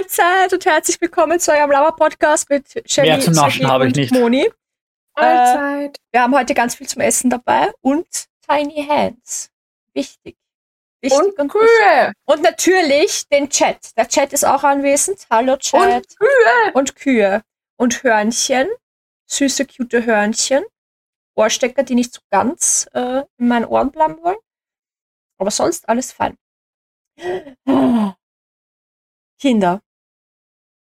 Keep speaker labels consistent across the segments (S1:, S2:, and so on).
S1: Mahlzeit und herzlich willkommen zu eurem Lava-Podcast mit Shelly,
S2: Mehr zum Naschen habe ich
S1: und
S2: nicht.
S1: Moni. Äh,
S3: Mahlzeit.
S1: wir haben heute ganz viel zum Essen dabei und Tiny Hands. Wichtig. Wichtig
S3: und
S1: wichtig.
S3: Kühe.
S1: Und natürlich den Chat. Der Chat ist auch anwesend. Hallo Chat.
S3: Und Kühe.
S1: Und Kühe. Und Hörnchen. Süße, cute Hörnchen. Ohrstecker, die nicht so ganz äh, in meinen Ohren bleiben wollen. Aber sonst alles fein. Kinder.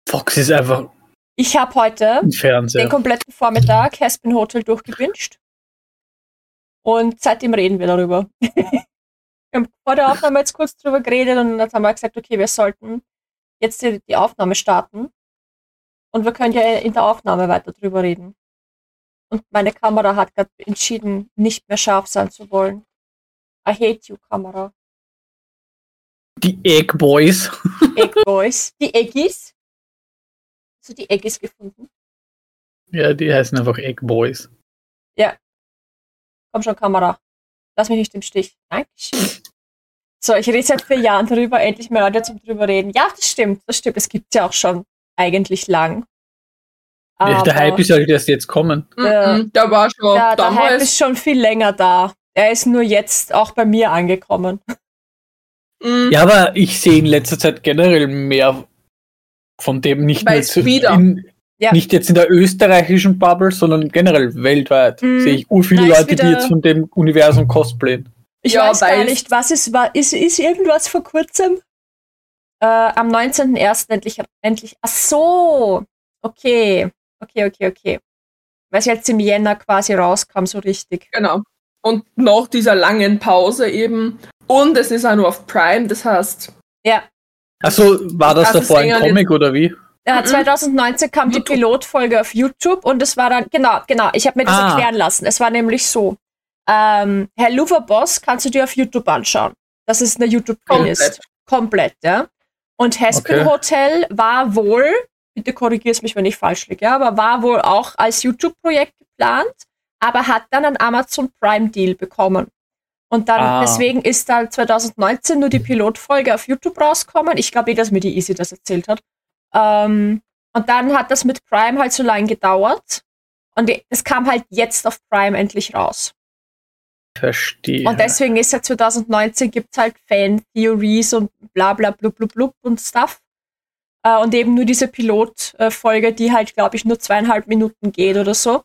S2: Fox ist einfach
S1: Ich habe heute den kompletten Vormittag Haspin Hotel durchgebinscht. Und seitdem reden wir darüber. wir haben vor der Aufnahme jetzt kurz drüber geredet und dann haben wir gesagt, okay, wir sollten jetzt die, die Aufnahme starten. Und wir können ja in der Aufnahme weiter drüber reden. Und meine Kamera hat gerade entschieden, nicht mehr scharf sein zu wollen. I hate you, Kamera.
S2: Die Egg Boys.
S1: Egg Boys. Die Eggies. Hast du die Eggies gefunden?
S2: Ja, die heißen einfach Egg Boys.
S1: Komm schon, Kamera. Lass mich nicht im Stich. Dankeschön. So, ich rede seit vier Jahren darüber, endlich mal Leute zum drüber reden. Ja, das stimmt, das stimmt. Es gibt ja auch schon eigentlich lang.
S2: Ja, der Hype ist halt erst jetzt kommen.
S1: Ja.
S3: Mhm, Der war schon
S1: der, der Hype
S3: damals.
S1: ist schon viel länger da. Er ist nur jetzt auch bei mir angekommen.
S3: Mhm.
S2: Ja, aber ich sehe in letzter Zeit generell mehr von dem nicht
S3: es
S2: zu,
S3: wieder-
S2: in,
S1: Ja.
S2: nicht jetzt in der österreichischen Bubble, sondern generell weltweit.
S1: Mhm.
S2: Sehe ich ur viele
S1: ist
S2: Leute, die jetzt von dem Universum cosplayen.
S1: Ich
S3: Ja,
S1: weiß gar
S3: weil-
S1: nicht, was ist, war, ist, ist irgendwas vor kurzem? Äh, am 19.01. endlich, endlich. Ach so. Okay. Okay, okay, okay. Weil es jetzt im Jänner quasi rauskam, so richtig.
S3: Genau. Und nach dieser langen Pause eben. Und es ist auch nur auf Prime, das heißt,
S1: Ja.
S2: Achso, war das davor ein Comic oder wie?
S1: Ja,
S3: Mhm.
S1: 2019 kam die. Pilotfolge auf YouTube und es war dann, genau, genau, ich habe mir das
S2: Ah.
S1: erklären lassen. Es war nämlich so, ähm, Herr Luva Boss kannst du dir auf YouTube anschauen. Das ist eine YouTube-Playlist.
S3: komplett.
S1: Komplett, ja. Und Hespin
S2: Okay.
S1: Hotel war wohl, bitte korrigierst mich, wenn ich falsch liege, ja, aber war wohl auch als YouTube-Projekt geplant, aber hat dann einen Amazon Prime-Deal bekommen. Und dann,
S2: Ah.
S1: deswegen ist dann 2019 nur die Pilotfolge auf YouTube rausgekommen. Ich glaube eh, dass mir die Easy das erzählt hat. Ähm, und dann hat das mit Prime halt so lange gedauert. Und es kam halt jetzt auf Prime endlich raus.
S2: Verstehe.
S1: Und deswegen ist ja 2019 gibt es halt Fan-Theories und bla bla blub blub blub und Stuff. Äh, und eben nur diese Pilotfolge, die halt, glaube ich, nur zweieinhalb Minuten geht oder so.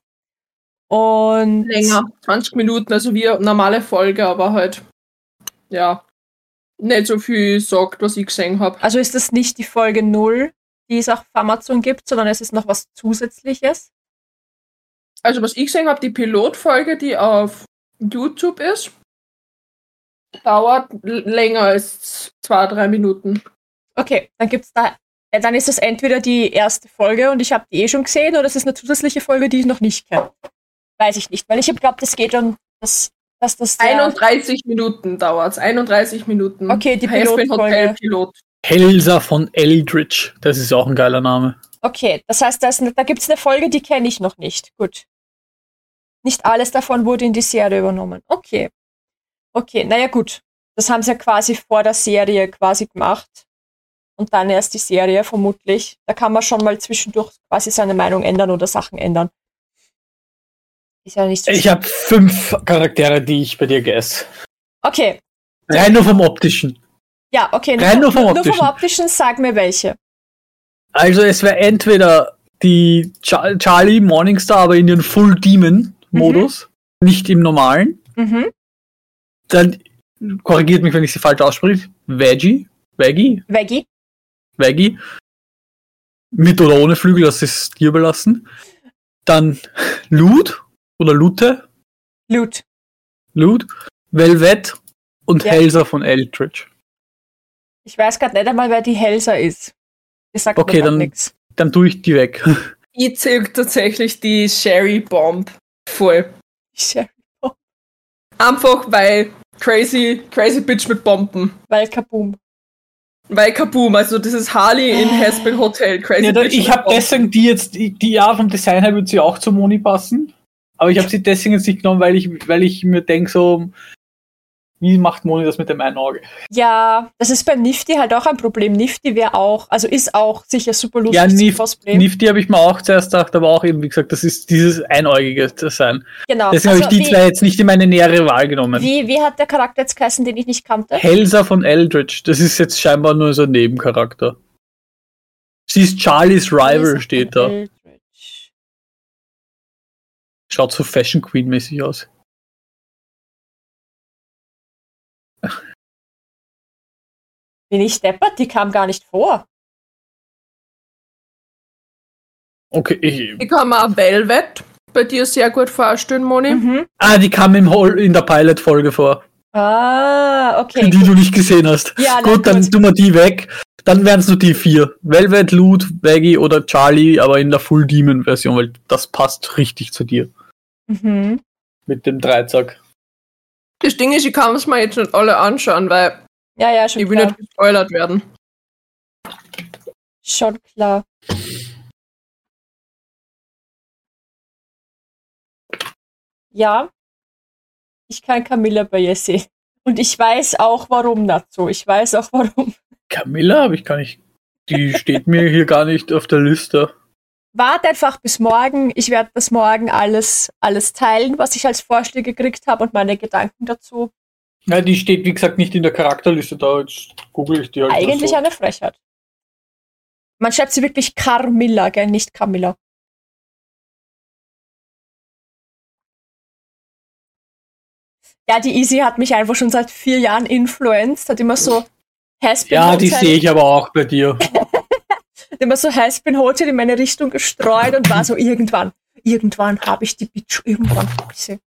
S1: Und
S3: länger. 20 Minuten, also wie eine normale Folge, aber halt, ja, nicht so viel sagt, was ich gesehen habe.
S1: also ist das nicht die Folge 0, die es auch auf Amazon gibt, sondern es ist noch was Zusätzliches.
S3: Also, was ich gesehen habe, die Pilotfolge, die auf YouTube ist, dauert länger als zwei, drei Minuten.
S1: Okay, dann gibt's da, äh, dann ist es entweder die erste Folge und ich habe die eh schon gesehen oder es ist eine zusätzliche Folge, die ich noch nicht kenne. Weiß ich nicht, weil ich glaube, das geht um das, dass das der,
S3: 31 Minuten dauert es. 31 Minuten.
S1: Okay, die Pilotfolge.
S3: Pilot.
S2: Helsa von Eldritch. Das ist auch ein geiler Name.
S1: Okay, das heißt, da, da gibt es eine Folge, die kenne ich noch nicht. Gut. Nicht alles davon wurde in die Serie übernommen. Okay. Okay, naja gut. Das haben sie ja quasi vor der Serie quasi gemacht. Und dann erst die Serie, vermutlich. Da kann man schon mal zwischendurch quasi seine Meinung ändern oder Sachen ändern. Ist ja nicht so
S2: Ich habe fünf Charaktere, die ich bei dir guess.
S1: Okay,
S2: Rein nur vom optischen.
S1: ja, okay.
S2: Rein nur vom
S1: nur vom
S2: Optischen.
S1: optischen, sag mir welche.
S2: Also es wäre entweder die Char Charlie Morningstar, aber in den Full Demon Modus, nicht im normalen.
S1: Mhm.
S2: Dann korrigiert mich, wenn ich sie falsch ausspreche. Veggie, Veggie,
S1: Veggie.
S2: Veggie. Mit oder ohne Flügel, das ist dir überlassen. Dann Loot oder Lute,
S1: Loot.
S2: Loot, Velvet und
S1: Ja.
S2: Helsa von Eldritch.
S1: Ich weiß gerade nicht einmal, wer die Helsa ist. Ich sag
S2: Okay, dann-
S1: nichts.
S2: Dann tue ich die weg.
S3: Ich zähle tatsächlich die Sherry Bomb voll. Einfach weil crazy, crazy Bitch mit Bomben.
S1: Weil Kaboom.
S3: Weil Kaboom, also das ist Harley in Haspin Hotel. Crazy
S2: Ja, da,
S3: Bitch
S2: ich habe deswegen die jetzt, die, die ja vom Design her wird sie auch zu Moni passen. Aber ich habe sie deswegen jetzt nicht genommen, weil ich, weil ich mir denke, so, Wie macht Moni das mit dem einen Auge?
S1: Ja, das ist bei Nifty halt auch ein Problem. Nifty wäre auch, also ist auch sicher super lustig
S2: Ja, Nif
S1: Cosplay.
S2: Nifty habe ich mir auch zuerst gedacht, aber auch eben, wie gesagt, das ist dieses einäugige Design.
S1: genau.
S2: Deswegen habe
S1: Also
S2: ich die
S1: wie,
S2: zwei jetzt nicht in meine nähere Wahl genommen.
S1: wie, wie hat der Charakter jetzt geheißen, den ich nicht kannte?
S2: Helsa von Eldritch, das ist jetzt scheinbar nur so ein Nebencharakter. Sie ist Charlies Rival, steht da.
S1: Eldritch.
S2: Schaut so Fashion Queen-mäßig aus.
S1: Bin ich deppert? Die kam gar nicht vor.
S2: Okay, ich,
S3: Ich kann mir auch Velvet bei dir sehr gut vorstellen, Moni.
S1: Mhm.
S2: Ah, die kam im Hol in der Pilot-Folge vor,
S1: Ah, okay.
S2: die du nicht gesehen hast.
S1: Ja, na
S2: gut, dann
S1: gut.
S2: tun wir die weg. Dann wären es nur die vier. Velvet, Loot, Veggie oder Charlie, aber in der Full Demon-Version, weil das passt richtig zu dir.
S1: Mhm.
S2: Mit dem Dreizack.
S3: Das Ding ist, ich kann es mir jetzt nicht alle anschauen, weil
S1: Ja, ja, schon
S3: ich will
S1: klar.
S3: nicht gespoilert werden.
S1: Schon klar. Ja, ich kann Camilla bei ihr sehen. Und ich weiß auch, warum dazu. Ich weiß auch, warum.
S2: Camilla habe ich gar nicht. Die steht mir hier gar nicht auf der Liste.
S1: Wart einfach bis morgen. Ich werde bis morgen alles, alles teilen, was ich als Vorschläge gekriegt habe und meine Gedanken dazu.
S2: Ja, die steht, wie gesagt, nicht in der Charakterliste da. Jetzt google ich die halt.
S1: Eigentlich
S2: so.
S1: eine Frechheit. Man schreibt sie wirklich Carmilla, gell, nicht Camilla. Ja, die Easy hat mich einfach schon seit vier Jahren influenced, hat immer so Haspin
S2: Ja, die sehe ich aber auch bei dir.
S1: hat immer so Haspin Hotel in meine Richtung gestreut und war so irgendwann, irgendwann habe ich die Bitch, irgendwann habe ich sie.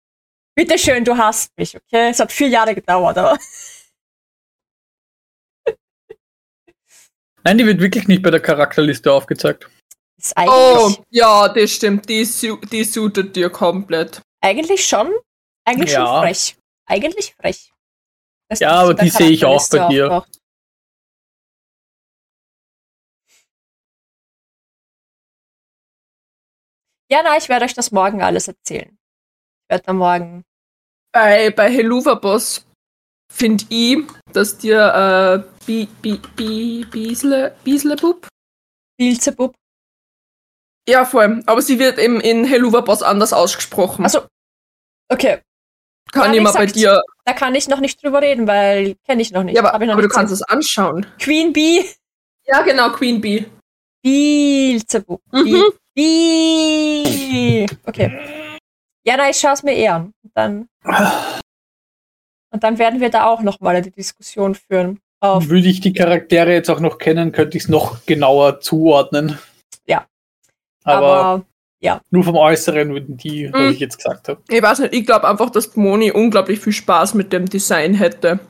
S1: Bitte schön, du hast mich, okay? Es hat vier Jahre gedauert, aber
S2: Nein, die wird wirklich nicht bei der Charakterliste aufgezeigt.
S1: ist
S3: Oh, ja, das stimmt. Die, die suitet dir komplett.
S1: eigentlich schon, eigentlich
S2: Ja.
S1: schon frech. Eigentlich frech.
S2: Ja, aber die sehe ich auch bei dir.
S1: auftaucht. Ja, na, ich werde euch das morgen alles erzählen. Ich werde dann morgen.
S3: Bei, bei Helluva Boss finde ich, dass dir äh, Bi, Bi, Bi, Biesle, Bieslebub?
S1: Beelzebub.
S3: Ja, vor allem. Aber sie wird eben in Helluva Boss anders ausgesprochen.
S1: Also, okay,
S3: Kann
S1: ja,
S3: ich mal bei dir.
S1: da kann ich noch nicht drüber reden, weil kenne ich noch nicht.
S3: Ja, aber, aber du kannst es anschauen.
S1: Queen Bee.
S3: Ja, genau, Queen Bee.
S1: Beelzebub.
S3: Mhm.
S1: Bee. Okay. Ja, na, ich schaue es mir eh an. Und dann, und dann werden wir da auch nochmal eine Diskussion führen. Auf,
S2: Würde ich die Charaktere jetzt auch noch kennen, könnte ich es noch genauer zuordnen.
S1: Ja.
S2: Aber,
S1: aber
S2: nur vom Äußeren würden die, was
S3: Mhm.
S2: ich jetzt gesagt habe.
S3: Ich weiß nicht, ich glaube einfach, dass Moni unglaublich viel Spaß mit dem Design hätte.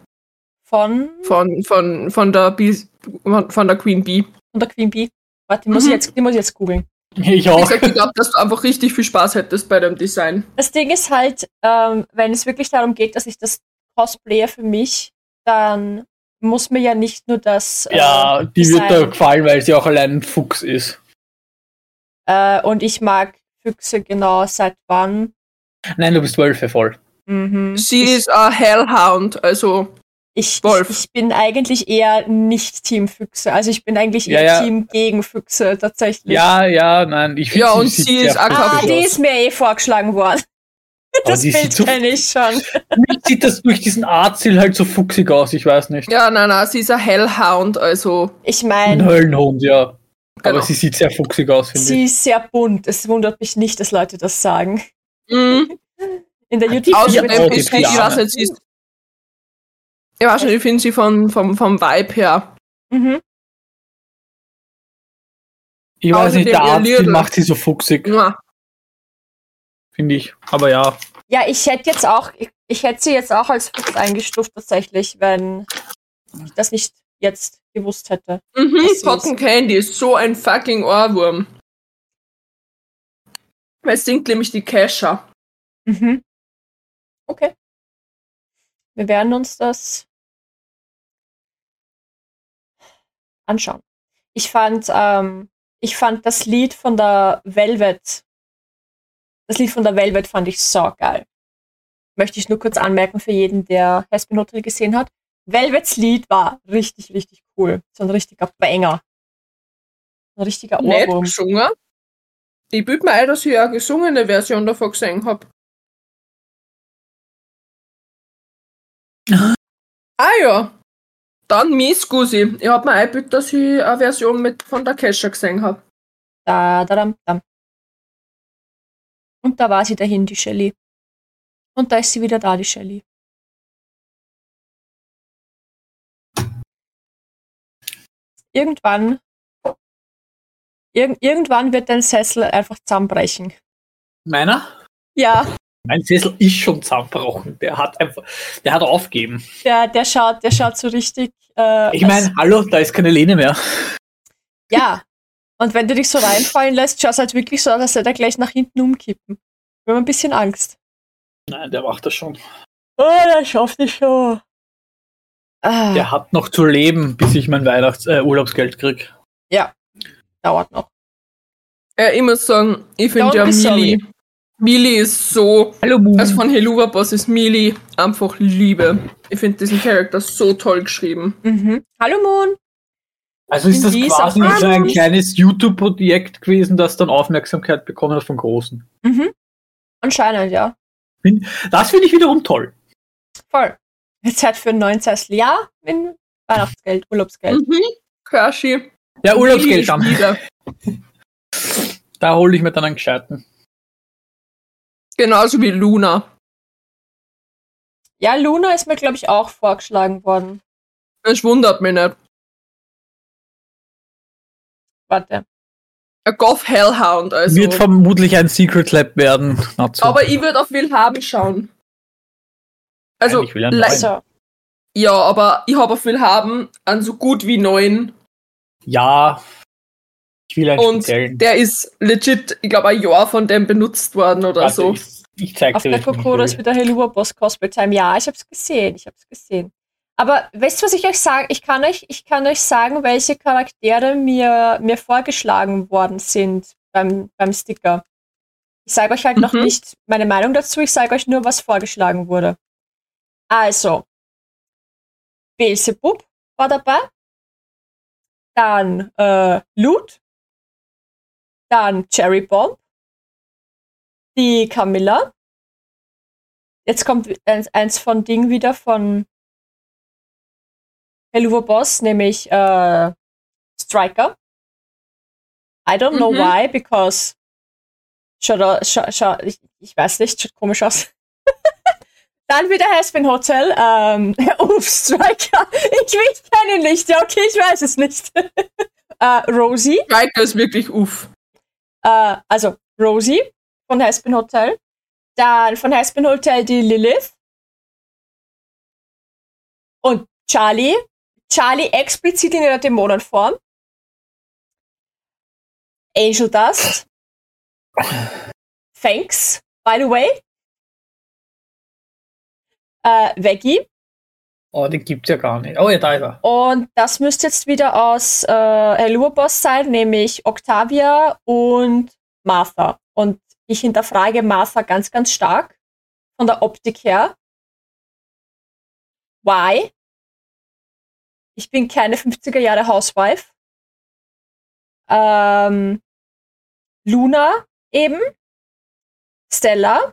S1: von,
S3: Von, von, von, der, Bee, von, der Queen Bee.
S1: von der Queen Bee. Warte, die muss, ich
S3: Mhm.
S1: jetzt, die muss ich jetzt googeln.
S2: Ich auch.
S3: gesagt, ich glaube, dass du einfach richtig viel Spaß hättest bei dem Design.
S1: Das Ding ist halt, ähm, wenn es wirklich darum geht, dass ich das Cosplayer für mich, dann muss mir ja nicht nur das. äh,
S2: Ja, die wird
S1: Design-
S2: da gefallen, weil sie auch allein ein Fuchs ist.
S1: Äh, und ich mag Füchse genau seit wann.
S2: Nein, du bist Wölfe voll.
S1: Mhm.
S3: Sie
S1: ich,
S3: ist ein Hellhound, also
S1: ich,
S3: Wolf.
S1: ich, ich bin eigentlich eher nicht Team Füchse. Also ich bin eigentlich eher
S2: Ja, ja.
S1: Team gegen Füchse tatsächlich.
S2: Ja, ja, nein, ich
S3: Ja, und sie ist auch
S1: Ah, die
S2: aus.
S1: ist mir eh vorgeschlagen worden.
S2: Aber
S1: Das Bild
S2: so-
S1: kenne ich schon.
S2: Mich sieht das durch diesen Artziel halt so fuchsig aus, ich weiß nicht.
S3: ja, nein, nein, sie ist ein Hellhound, also
S1: Ich
S2: Ein
S1: meine,
S2: Höllenhund, ja. Aber
S3: Genau.
S2: sie sieht sehr fuchsig aus, finde
S1: sie
S2: ich.
S1: ist sehr bunt. Es wundert mich nicht, dass Leute das sagen.
S3: mhm.
S1: In der
S2: Die
S1: youtube
S3: außerdem
S2: die
S3: ist sie, ich
S2: Plane.
S3: weiß nicht, sie ist, ich weiß nicht, ich finde sie von, vom, vom Vibe her.
S1: mhm.
S2: Ich weiß nicht,
S3: außerdem
S2: der
S3: ihr
S2: Artziel
S3: Lidl.
S2: macht sie so fuchsig,
S3: Mua.
S2: finde ich. Aber ja.
S1: Ja, ich hätte jetzt auch, ich, ich hätte sie jetzt auch als Fuchs eingestuft tatsächlich, wenn ich das nicht jetzt gewusst hätte.
S3: Mhm, Cotton Candy ist so ein fucking Ohrwurm. Es singt nämlich die Kesha.
S1: Mhm. Okay. Wir werden uns das anschauen. Ich fand, ähm, ich fand das Lied von der Velvet, das Lied von der Velvet fand ich so geil. möchte ich nur kurz anmerken für jeden, der Haspin Hotel gesehen hat. Velvets Lied war richtig, richtig cool. So ein richtiger Banger. Ein richtiger
S3: Nicht
S1: Ohrwurm.
S3: gesungen. Ich bild mir ein, dass ich eine gesungene Version davon gesehen habe. Ah ja. Dann Miss Gusi. Ich hab mir eingebildet, dass ich eine Version mit von der Kesha gesehen habe.
S1: Da, da, dam, dam. Und da war sie dahin, die Shelly. Und da ist sie wieder da, die Shelly. Irgendwann, irg irgendwann wird dein Sessel einfach zusammenbrechen.
S2: Meiner?
S1: Ja,
S2: Mein Sessel ist schon zusammengebrochen. Der hat einfach, der hat aufgeben.
S1: der, der schaut, der schaut so richtig. Äh,
S2: Ich meine, hallo, da ist keine Lehne mehr.
S1: Ja. Und wenn du dich so reinfallen lässt, schaut es halt wirklich so aus, als hätte er gleich nach hinten umkippen. Wir haben ein bisschen Angst.
S2: Nein, der macht das schon.
S1: Oh, der schafft es schon. Ah,
S2: Der hat noch zu leben, bis ich mein Weihnachts-, äh, Urlaubsgeld krieg.
S1: dauert noch.
S3: Ja, ich muss sagen, ich finde ja
S1: be sorry.
S3: Mili. Ist so.
S2: Hallo, Moon.
S3: Also von Helluva Boss ist Mili einfach Liebe. Ich finde diesen Charakter so toll geschrieben.
S1: Mhm. Hallo Moon.
S2: Also ist das quasi
S1: auf
S2: so ein kleines YouTube-Projekt gewesen, das dann Aufmerksamkeit bekommen hat vom Großen.
S1: Mhm. Anscheinend, ja.
S2: Das finde ich wiederum toll.
S1: Voll. Jetzt Zeit für einen neuen Sessel. Ja, mit Weihnachtsgeld, Urlaubsgeld.
S3: Mhm. Kershi.
S2: Ja, Urlaubsgeld dann. Da hole ich mir dann einen gescheiten.
S3: Genauso wie Luna.
S1: Ja, Luna ist mir, glaube ich, auch vorgeschlagen worden.
S3: Das wundert mich nicht.
S1: Warte.
S3: Ein Goth Hellhound, also.
S2: Wird vermutlich ein Secret Lab werden. So.
S3: Aber ich würde auf Willhaben schauen. Also,
S2: Nein, ich will einen
S3: le-
S2: neuen.
S1: So.
S3: ja, aber ich habe auf Willhaben einen so gut wie neuen.
S2: ja, ich will einen
S3: Und
S2: speziellen.
S3: der ist legit, ich glaube, ein Jahr von dem benutzt worden oder
S2: Warte,
S3: so.
S2: Ich, ich zeig
S1: Auf
S2: dir
S1: der
S2: welchen ich
S1: Kokoro ist
S2: will.
S1: wieder Helua Boss Cosplay Time. Ja, ich hab's gesehen. Ich hab's gesehen. Aber weißt du, was ich euch sage? Ich kann euch, ich kann euch sagen, welche Charaktere mir, mir vorgeschlagen worden sind beim, beim Sticker. Ich sage euch halt noch
S3: Mhm.
S1: nicht meine Meinung dazu, ich sage euch nur, was vorgeschlagen wurde. Also, Beelzebub war dabei. Dann äh, Loot. Dann Cherry Bomb. Die Camilla. Jetzt kommt eins, von Ding wieder von Helluva Boss, nämlich äh, Striker. I don't know
S3: Mhm.
S1: why, because schaut, au- scha, scha, ich, ich weiß nicht, schaut komisch aus. Dann wieder Haspin Hotel. Ähm, uff, Striker. Ich, ich kenne ihn nicht. Ja, okay, ich weiß es nicht. äh, Rosie.
S3: Striker ist wirklich uff.
S1: Äh, also Rosie von Haspin Hotel. Dann von Haspin Hotel die Lilith. Und Charlie. Charlie explizit in ihrer Dämonenform. Angel Dust. Thanks, by the way. Äh, Veggie.
S2: Oh, den gibt's ja gar nicht. Oh ja, da ist er.
S1: Und das müsste jetzt wieder aus äh, Helluva Boss sein, nämlich Octavia und Martha. Und ich hinterfrage Martha ganz, ganz stark von der Optik her. Why? Ich bin keine 50er Jahre Housewife. Ähm, Luna eben. Stella.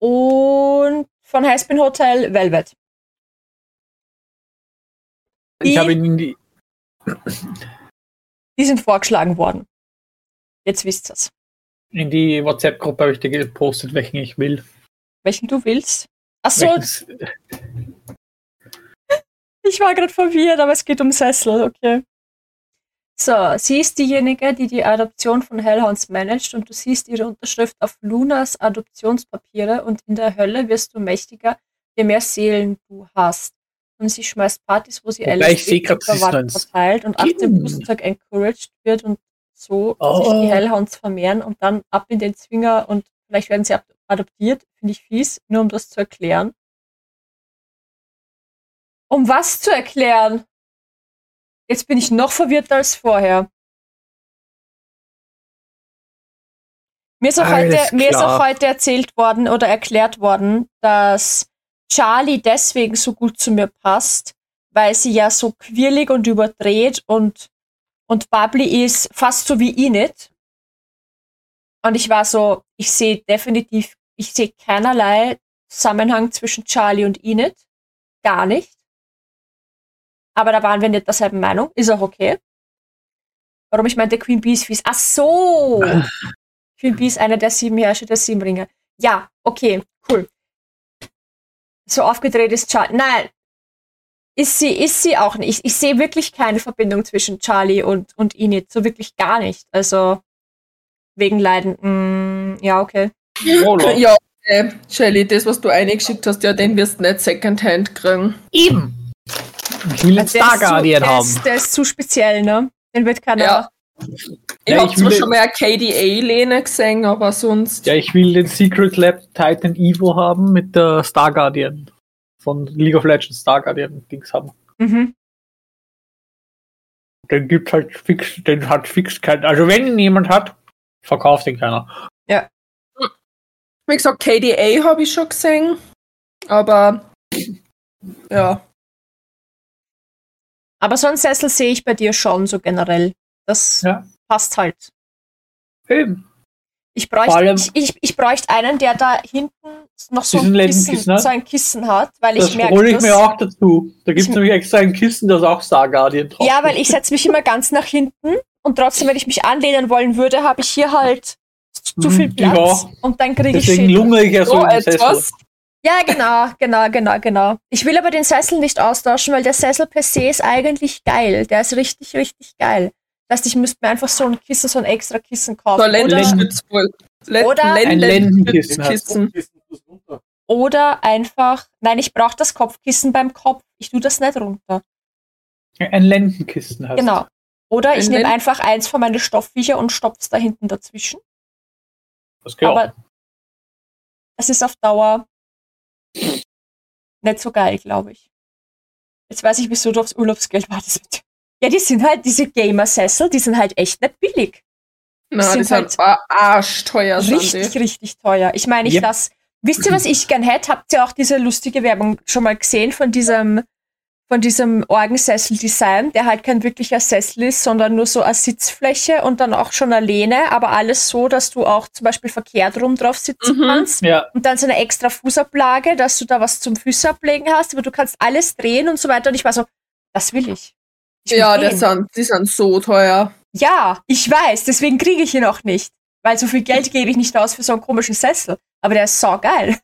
S1: Und von Haspin Hotel Velvet.
S2: Ich
S1: Die-
S2: habe ihn in die.
S1: Die sind vorgeschlagen worden. Jetzt wisst ihr's.
S2: In die WhatsApp-Gruppe habe ich dir gepostet, welchen ich will.
S1: Welchen du willst. Ach so,
S2: Welches-
S1: ich war gerade verwirrt, aber es geht um Sessel, okay. So, sie ist diejenige, die die Adoption von Hellhounds managt und du siehst ihre Unterschrift auf Lunas Adoptionspapiere und in der Hölle wirst du mächtiger, je mehr Seelen du hast. Und sie schmeißt Partys, wo sie
S2: Wobei ich sehe grad, sie ist
S1: Verwandten
S2: noch ein
S1: verteilt und ab dem. Boostag encouraged wird und so
S2: Oh.
S1: sich die Hellhounds vermehren und dann ab in den Zwinger und vielleicht werden sie adoptiert, finde ich fies, nur um das zu erklären. Um was zu erklären? Jetzt bin ich noch verwirrter als vorher. Mir ist, auch
S2: Alles
S1: heute, mir ist auch heute erzählt worden oder erklärt worden, dass Charlie deswegen so gut zu mir passt, weil sie ja so quirlig und überdreht und, und bubbly ist, fast so wie Enid. Und ich war so, ich sehe definitiv, ich sehe keinerlei Zusammenhang zwischen Charlie und Enid. Gar nicht. Aber da waren wir nicht derselben Meinung. Ist auch okay. Warum ich meinte, Queen Bee ist fies. Ach so! Queen Bee ist einer der sieben Herrscher der sieben Ringe. Ja, okay, cool. So aufgedreht ist Charlie. Nein, ist sie, ist sie auch nicht. Ich, ich sehe wirklich keine Verbindung zwischen Charlie und, und Enid. So wirklich gar nicht. Also, wegen Leiden. Mm, ja, okay.
S2: Roller.
S3: Ja, äh, Shelly, das, was du eingeschickt hast, ja, den wirst du nicht Secondhand kriegen.
S2: Eben. Ich will
S1: ist
S2: Star Guardian haben.
S1: Ist, der ist zu speziell, ne? Den wird keiner.
S3: Ja. Ich
S2: Ja,
S3: hab
S2: ich
S3: zwar
S2: will-
S3: schon mal eine KDA-Lehne gesehen, aber sonst.
S2: Ja, ich will den Secret Lab Titan Evo haben mit der Star Guardian. Von League of Legends Star Guardian Dings haben.
S1: Mhm.
S2: Den gibt's halt fix, den hat fix kein. Also wenn ihn jemand hat, verkauft ihn keiner.
S3: Wie gesagt, KDA habe ich schon gesehen, aber ja.
S1: Aber so einen Sessel sehe ich bei dir schon, so generell. Das
S2: Ja.
S1: passt halt.
S2: Eben.
S1: Ich bräuchte, ich, ich, ich bräuchte einen, der da hinten noch so ein, Kissen,
S2: hat?
S1: so ein Kissen hat, weil
S2: Das
S1: ich merke,
S2: hole ich mir auch dazu. Da gibt's
S1: Ich-
S2: nämlich extra ein Kissen, das auch Star Guardian drauf
S1: Ja, weil ich setze mich immer ganz nach hinten und trotzdem, wenn ich mich anlehnen wollen würde, habe ich hier halt zu
S2: Mhm,
S1: viel Platz
S2: auch.
S1: und dann kriege ich
S2: Deswegen
S1: Schädel.
S2: lungere ich ja so,
S3: So
S2: Sessel.
S3: etwas.
S1: Ja, genau, genau, genau, genau. Ich will aber den Sessel nicht austauschen, weil der Sessel per se ist eigentlich geil. Der ist richtig, richtig geil. Das heißt, ich müsste mir einfach so ein Kissen, so ein extra Kissen
S3: So
S1: kaufen.
S3: ein
S1: Oder,
S3: Lendenstütz wohl. Len-
S1: Oder-
S2: Ein Lendenkissen hast
S3: Kissen.
S1: oder einfach, nein, ich brauche das Kopfkissen beim Kopf. Ich tue das nicht runter.
S2: Ein Lendenkissen hast
S1: Genau. Oder ich
S3: Ein
S1: nehme einfach eins von meinen Stoffviecher und stopf's da hinten dazwischen.
S2: Das geht auch.
S1: Aber es ist auf Dauer nicht so geil, glaube ich. Jetzt weiß ich, wieso du aufs Urlaubsgeld wartest. Ja, die sind halt, diese Gamer-Sessel, die sind halt echt nicht billig.
S3: Na,
S1: sind
S3: die sind
S1: halt
S3: halt arschteuer. sind
S1: richtig,
S3: die.
S1: richtig teuer. Ich meine, ich
S2: Yep.
S1: lass, wisst ihr, was ich gern hätte? Habt ihr auch diese lustige Werbung schon mal gesehen von diesem, von diesem Orgensessel-Design, der halt kein wirklicher Sessel ist, sondern nur so eine Sitzfläche und dann auch schon eine Lehne, aber alles so, dass du auch zum Beispiel verkehrt rum drauf sitzen
S3: Mhm.
S1: kannst.
S2: Ja,
S1: Und dann so eine extra Fußablage, dass du da was zum Füße ablegen hast, aber du kannst alles drehen und so weiter. Und ich war so, das will ich. Ich
S3: Ja, die sind, die sind so teuer.
S1: Ja, ich weiß, deswegen kriege ich ihn auch nicht. Weil so viel Geld gebe ich nicht aus für so einen komischen Sessel. Aber der ist so geil.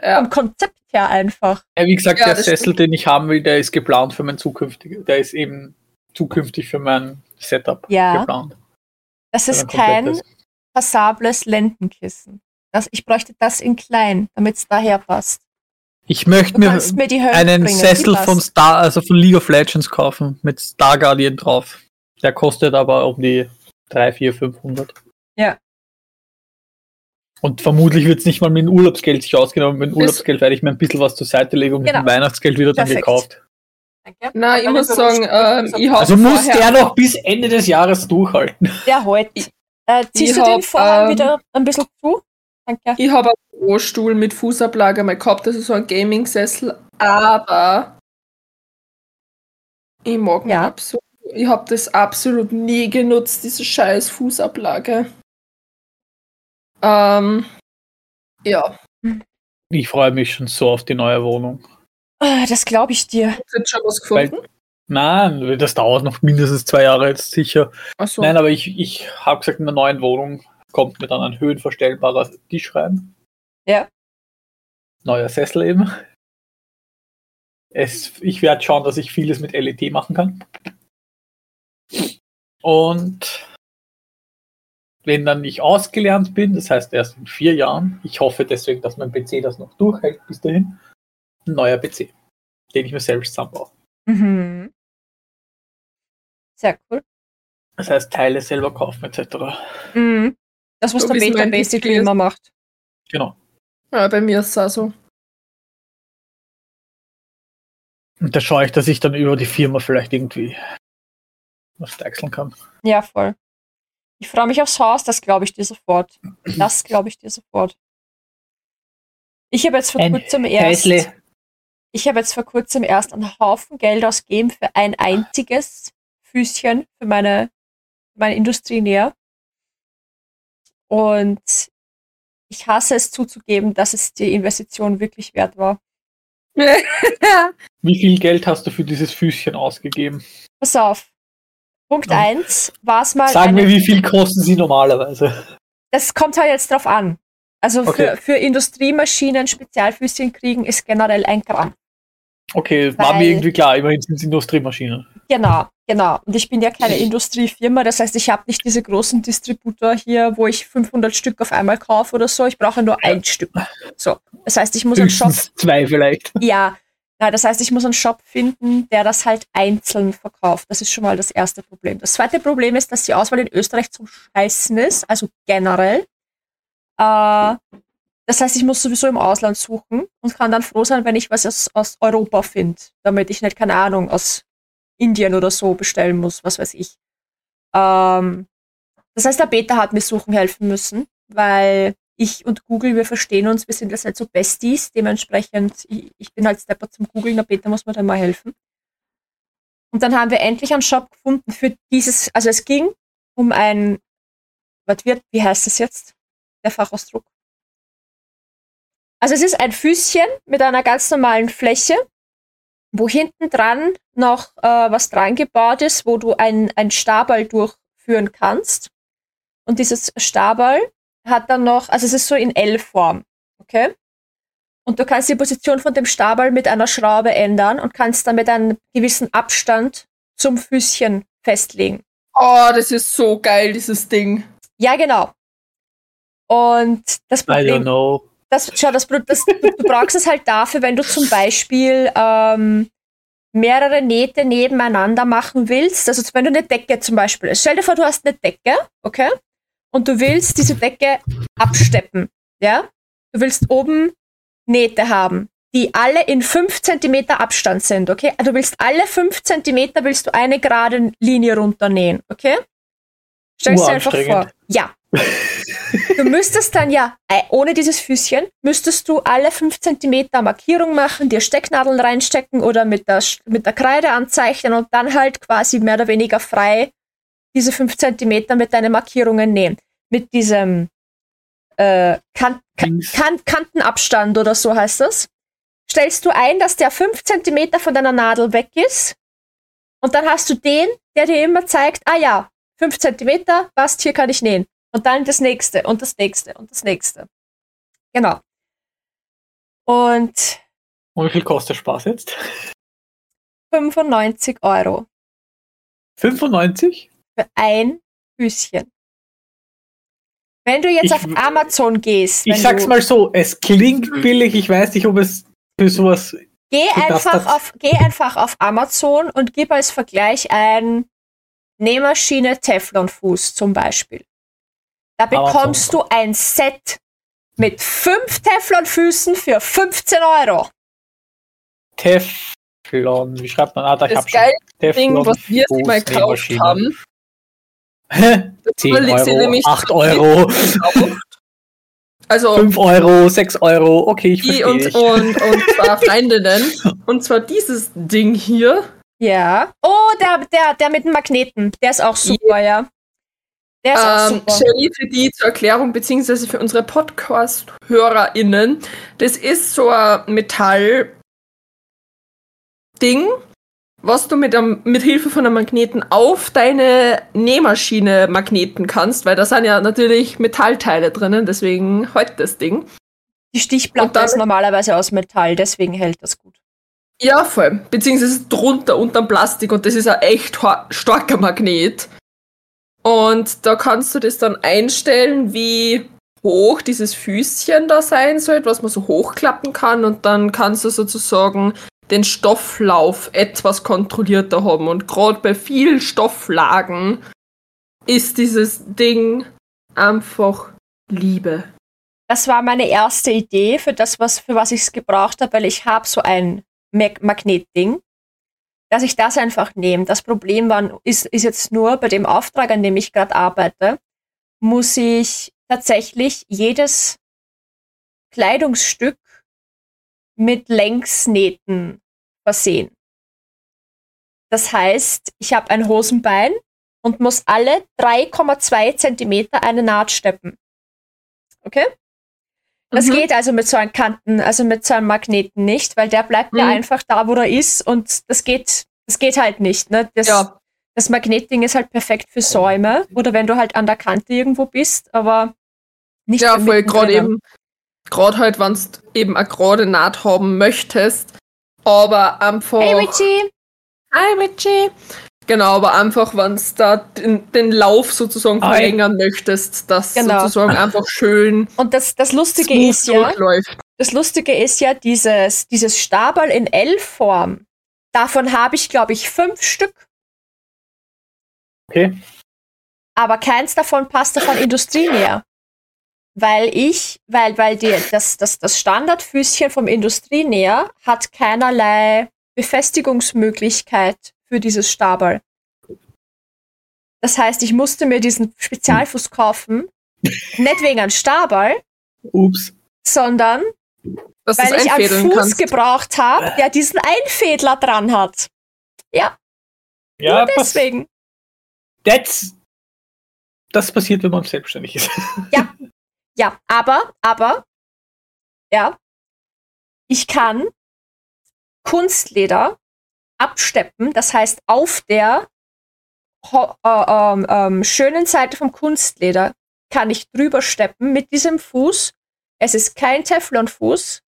S3: Ja.
S1: Vom Konzept her einfach.
S2: Ja, wie gesagt,
S3: Ja,
S2: der
S3: das
S2: Sessel, den ich haben will, der ist geplant für mein zukünftiges, der ist eben zukünftig für mein Setup
S1: Ja.
S2: geplant.
S1: Das ist kein passables Lendenkissen. Das, ich bräuchte das in klein, damit es daher passt.
S2: Ich möchte mir
S1: mir
S2: einen
S1: bringen.
S2: Sessel von. Star, also von League of Legends kaufen, mit Star Guardian drauf. Der kostet aber um die 3, 4, 500.
S1: Ja.
S2: Und vermutlich wird es nicht mal mit dem Urlaubsgeld sich ausgenommen. Mit dem Urlaubsgeld werde ich mir ein bisschen was zur Seite legen und
S1: Genau.
S2: mit dem Weihnachtsgeld wieder dann
S1: Perfekt.
S2: gekauft.
S1: Danke.
S3: Na, ich muss sagen, ähm, ich habe
S2: Also muss der noch bis Ende des Jahres durchhalten.
S1: Der heute. Äh, ziehst
S3: ich
S1: du den
S3: hab,
S1: Vorhang
S3: ähm,
S1: wieder ein bisschen zu? Danke.
S3: Ich habe einen Bürostuhl mit Fußablage mal gehabt, also so ein Gaming-Sessel, aber ich mag ihn
S1: Ja.
S3: absolut. Ich habe das absolut nie genutzt, diese scheiß Fußablage. Ähm, ja,
S2: Ich freue mich schon so auf die neue Wohnung.
S1: Ah, das glaube ich dir.
S3: hast du jetzt schon was gefunden?
S2: Nein, das dauert noch mindestens zwei Jahre jetzt sicher.
S3: Achso.
S2: Nein, aber ich, ich habe gesagt, in der neuen Wohnung kommt mir dann ein höhenverstellbarer Tisch rein.
S1: Ja.
S2: Neuer Sessel eben. Es, ich werde schauen, dass ich vieles mit LED machen kann. Und wenn dann ich ausgelernt bin, das heißt erst in vier Jahren, ich hoffe deswegen, dass mein PC das noch durchhält bis dahin, ein neuer PC, den ich mir selbst zusammenbaue.
S1: Mhm. Sehr cool.
S2: Das heißt, Teile selber kaufen etc.
S1: Mhm. Das, was
S3: So
S1: der Beta basically immer macht.
S2: Genau.
S3: Ja, bei mir ist es auch so.
S2: Und da schaue ich, dass ich dann über die Firma vielleicht irgendwie was deichseln kann.
S1: Ja, voll. Ich freue mich aufs Haus, das glaube ich dir sofort. Das glaube ich dir sofort. Ich habe jetzt vor
S2: Ein
S1: kurzem erst.
S2: Häusle.
S1: Ich habe jetzt vor kurzem erst einen Haufen Geld ausgegeben für ein einziges Füßchen für meine, für meine Industrie näher. Und ich hasse es zuzugeben, dass es die Investition wirklich wert war.
S2: Wie viel Geld hast du für dieses Füßchen ausgegeben?
S1: Pass auf. Punkt
S2: Ja.
S1: eins war es mal.
S2: Sag mir, wie viel kosten sie normalerweise?
S1: das kommt halt jetzt drauf an. Also
S2: Okay.
S1: für, für Industriemaschinen Spezialfüßchen kriegen ist generell ein Gramm.
S2: Okay, war mir irgendwie klar, immerhin sind es Industriemaschinen.
S1: Genau, genau. Und ich bin ja keine Industriefirma, das heißt, ich habe nicht diese großen Distributor hier, wo ich 500 Stück auf einmal kaufe oder so. Ich brauche nur ein Stück. So, das heißt, ich muss einen Shop,
S2: zwei vielleicht.
S1: ja, ja, das heißt, ich muss einen Shop finden, der das halt einzeln verkauft. Das ist schon mal das erste Problem. Das zweite Problem ist, dass die Auswahl in Österreich zum Scheißen ist, also generell. Äh, das heißt, ich muss sowieso im Ausland suchen und kann dann froh sein, wenn ich was aus, aus Europa finde, damit ich nicht, keine Ahnung, aus Indien oder so bestellen muss, was weiß ich. Ähm, das heißt, der Beta hat mir suchen helfen müssen, weil ich und Google, wir verstehen uns, wir sind jetzt halt so Besties, dementsprechend, ich, ich bin halt Stepper zum Googlen, der Beta muss mir dann mal helfen. Und dann haben wir endlich einen Shop gefunden für dieses, also es ging um ein, was wird, wie heißt es jetzt? Der Fachausdruck. Also es ist ein Füßchen mit einer ganz normalen Fläche, wo hinten dran noch äh, was dran gebaut ist, wo du ein, ein Stabal durchführen kannst. Und dieses Stabal hat dann noch, also es ist so in L-Form, okay? Und du kannst die Position von dem Stabal mit einer Schraube ändern und kannst damit einen gewissen Abstand zum Füßchen festlegen.
S3: Oh, das ist so geil, dieses Ding.
S1: Ja, genau. Und das
S2: I don't
S1: Problem,
S2: know.
S1: Das, schau, das, das, du, brauchst es halt dafür, wenn du zum Beispiel ähm, mehrere Nähte nebeneinander machen willst. Also wenn du eine Decke zum Beispiel, stell dir vor, du hast eine Decke, okay? Und du willst diese Decke absteppen, ja? Du willst oben Nähte haben, die alle in 5 cm Abstand sind, okay? Also du willst alle 5 cm willst du eine gerade Linie runternähen, okay? Stell dir einfach vor. Ja. Du müsstest dann ja, äh, ohne dieses Füßchen, müsstest du alle 5 cm Markierung machen, dir Stecknadeln reinstecken oder mit der, mit der Kreide anzeichnen und dann halt quasi mehr oder weniger frei diese 5 cm mit deinen Markierungen nähen. Mit diesem äh, kan kan Kantenabstand oder so heißt das. Stellst du ein, dass der 5 cm von deiner Nadel weg ist und dann hast du den, der dir immer zeigt, ah ja, 5 cm, passt, hier kann ich nähen. Und dann das nächste und das nächste und das nächste. Genau. Und
S2: Und wie viel kostet der Spaß jetzt?
S1: 95 Euro
S2: 95?
S1: für ein Füßchen. Wenn du jetzt
S2: Ich
S1: auf Amazon gehst,
S2: Ich sag's mal so, es klingt billig, ich weiß nicht, ob es für sowas.
S1: geh
S2: für das-
S1: einfach
S2: das-
S1: auf, geh einfach auf Amazon und gib als Vergleich ein Nähmaschine Teflonfuß zum Beispiel. Da bekommst du ein Set mit fünf Teflonfüßen für 15 Euro.
S2: Teflon, wie schreibt man? Ah, da ich
S3: Das
S2: hab schon.
S3: geile
S2: Teflon
S3: Ding, was wir jetzt mal gekauft haben,
S2: Hä?
S3: das
S2: 10
S3: überlegt sie
S2: Euro,
S3: nämlich
S2: 8 Euro.
S3: Also
S2: 5 Euro, 6 Euro, okay, ich verstehe
S3: und, und, und zwar Freundinnen. Und zwar dieses Ding hier.
S1: Ja. Oh, der, der, der mit dem Magneten. Der ist auch super, ja. Der ist auch
S3: Ähm,
S1: super.
S3: Shelly, für die zur Erklärung, beziehungsweise für unsere Podcast-HörerInnen, das ist so ein Metall-Ding, was du mit, einem, mit Hilfe von einem Magneten auf deine Nähmaschine magneten kannst, weil da sind ja natürlich Metallteile drinnen, deswegen hält das Ding.
S1: Die Stichplatte ist normalerweise aus Metall, deswegen hält das gut.
S3: Ja, voll. Beziehungsweise drunter, unterm Plastik und das ist ein echt starker Magnet. Und da kannst du das dann einstellen, wie hoch dieses Füßchen da sein soll, was man so hochklappen kann und dann kannst du sozusagen den Stofflauf etwas kontrollierter haben. Und gerade bei vielen Stofflagen ist dieses Ding einfach Liebe.
S1: Das war meine erste Idee für das, was, für was ich es gebraucht habe, weil ich habe so ein Mag Magnetding, dass ich das einfach nehme. Das Problem war, ist, ist jetzt nur bei dem Auftrag, an dem ich gerade arbeite, muss ich tatsächlich jedes Kleidungsstück mit Längsnähten versehen. Das heißt, ich habe ein Hosenbein und muss alle 3,2 Zentimeter eine Naht steppen. Okay? Das
S3: Mhm.
S1: geht also mit so einem Kanten, also mit so einem Magneten nicht, weil der bleibt ja
S3: Mhm.
S1: einfach da, wo er ist und das geht, das geht halt nicht. Ne? Das,
S3: Ja,
S1: das Magnetding ist halt perfekt für Säume oder wenn du halt an der Kante irgendwo bist, aber nicht
S3: ja voll gerade eben. Gerade halt, wenn du eben eine gerade Naht haben möchtest, aber einfach.
S1: Hey Richie!
S3: Hi, Richie. Genau, aber einfach, wenn du da den, den Lauf sozusagen verlängern möchtest, dass
S1: Genau.
S3: sozusagen einfach schön
S1: Und das, das Lustige ist ja, das Lustige ist ja, dieses, dieses Stabal in L-Form, davon habe ich, glaube ich, fünf Stück,
S2: Okay.
S1: aber keins davon passt auf ein Industrienäher. Weil ich, weil, weil die, das, das, das Standardfüßchen vom Industrienäher hat keinerlei Befestigungsmöglichkeit für dieses Stabal. Das heißt, ich musste mir diesen Spezialfuß kaufen, nicht wegen einem Stabal,
S2: Ups.
S1: sondern
S3: Dass
S1: weil ich einen Fuß
S3: kannst.
S1: gebraucht habe, der diesen Einfädler dran hat.
S2: Ja,
S1: Nur
S2: das,
S1: deswegen.
S2: that's, das passiert, wenn man selbstständig ist.
S1: Ja, aber, aber, ja, ich kann Kunstleder absteppen, das heißt auf der äh, ähm, ähm, schönen Seite vom Kunstleder kann ich drüber steppen mit diesem Fuß. Es ist kein Teflonfuß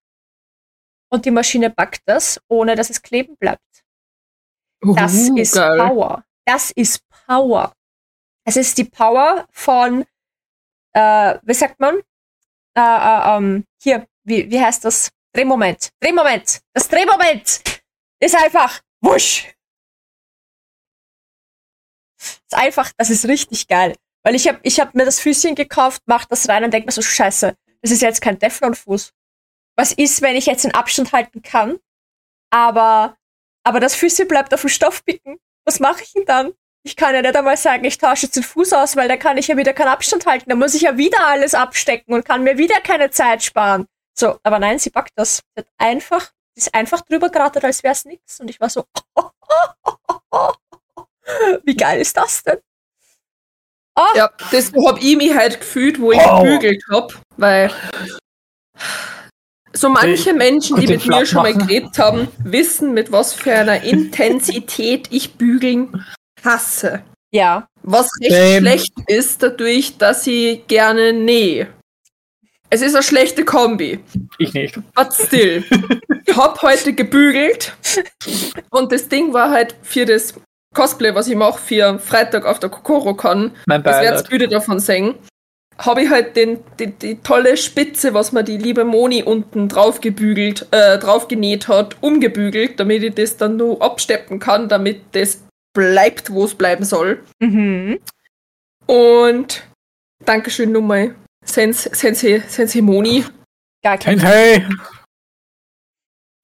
S1: und die Maschine backt das, ohne dass es kleben bleibt. Das
S3: Uh,
S1: ist
S3: geil.
S1: Power. Das ist Power. Es ist die Power von, äh, wie sagt man? Äh, äh, ähm, hier, wie, wie heißt das? Drehmoment. Drehmoment. Das Drehmoment ist einfach wusch. Ist einfach, das ist richtig geil. Weil ich habe ich hab mir das Füßchen gekauft, mach das rein und denk mir so, scheiße, das ist jetzt kein Teflonfuß. Was ist, wenn ich jetzt den Abstand halten kann, aber, aber das Füßchen bleibt auf dem Stoff picken? Was mache ich denn dann? Ich kann ja nicht einmal sagen, ich tausche jetzt den Fuß aus, weil da kann ich ja wieder keinen Abstand halten. Da muss ich ja wieder alles abstecken und kann mir wieder keine Zeit sparen. So, aber nein, sie packt das. Sie hat einfach, ist einfach drüber geratet, als wäre es nichts. Und ich war so, wie geil ist das denn?
S3: Ja, das hab ich mich halt gefühlt, wo ich gebügelt hab, weil so manche Menschen, die mit mir schon mal geredet haben, wissen, mit was für einer Intensität ich Bügeln hasse.
S1: Ja,
S3: Was recht
S2: Same.
S3: schlecht ist, dadurch, dass ich gerne nähe. Es ist eine schlechte Kombi.
S2: Ich nicht.
S3: But still. ich hab heute gebügelt und das Ding war halt für das Cosplay, was ich mache, für Freitag auf der Kokoro-Con,
S2: Mein
S3: das
S2: Beileid.
S3: werdet müde davon sehen, habe ich halt den, die, die tolle Spitze, was mir die liebe Moni unten drauf gebügelt, äh, drauf genäht hat, umgebügelt, damit ich das dann nur absteppen kann, damit das bleibt, wo es bleiben soll.
S1: mhm.
S3: Und Dankeschön nochmal, Sens, Sensei, Sensei Moni.
S1: gar kein
S2: Hey, hey.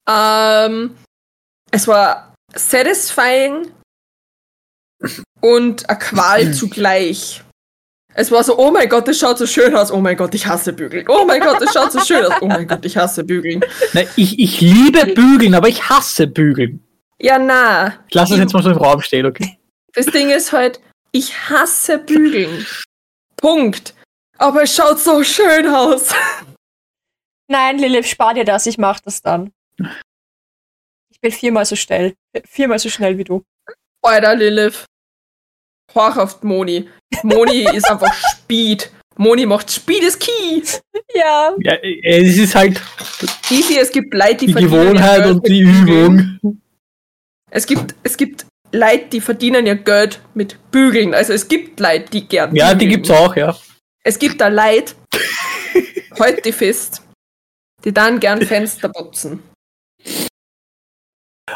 S3: Ähm, es war satisfying und eine Qual zugleich. Es war so, oh mein Gott, das schaut so schön aus. Oh mein Gott, ich hasse Bügeln. Oh mein Gott, das schaut so schön aus. Oh mein Gott, ich hasse Bügeln.
S2: Nein, ich, ich liebe Bügeln, aber ich hasse Bügeln.
S3: Ja, na.
S2: Ich lasse es jetzt mal so im Raum stehen, okay?
S3: Das Ding ist halt, ich hasse Bügeln. Punkt. Aber es schaut so schön aus.
S1: Nein, Lilith, spar dir das, ich mach das dann. Ich bin viermal so schnell. Viermal so schnell wie du.
S3: Alter, Lilith. Horch auf Moni. Moni ist einfach Speed. Moni macht Speed is key.
S1: Ja.
S2: Ja, äh, es ist halt
S3: Easy, es gibt Leute, die,
S2: die
S3: verdienen ihr
S2: Gewohnheit
S3: Geld
S2: und
S3: mit
S2: die
S3: Bügeln.
S2: Übung.
S3: Es gibt, es gibt Leute, die verdienen ihr Geld mit Bügeln. Also es gibt Leute, die gern
S2: Ja, die
S3: bügeln.
S2: gibt's auch, ja.
S3: Es gibt da Leute, heute die fest, die dann gern Fenster putzen.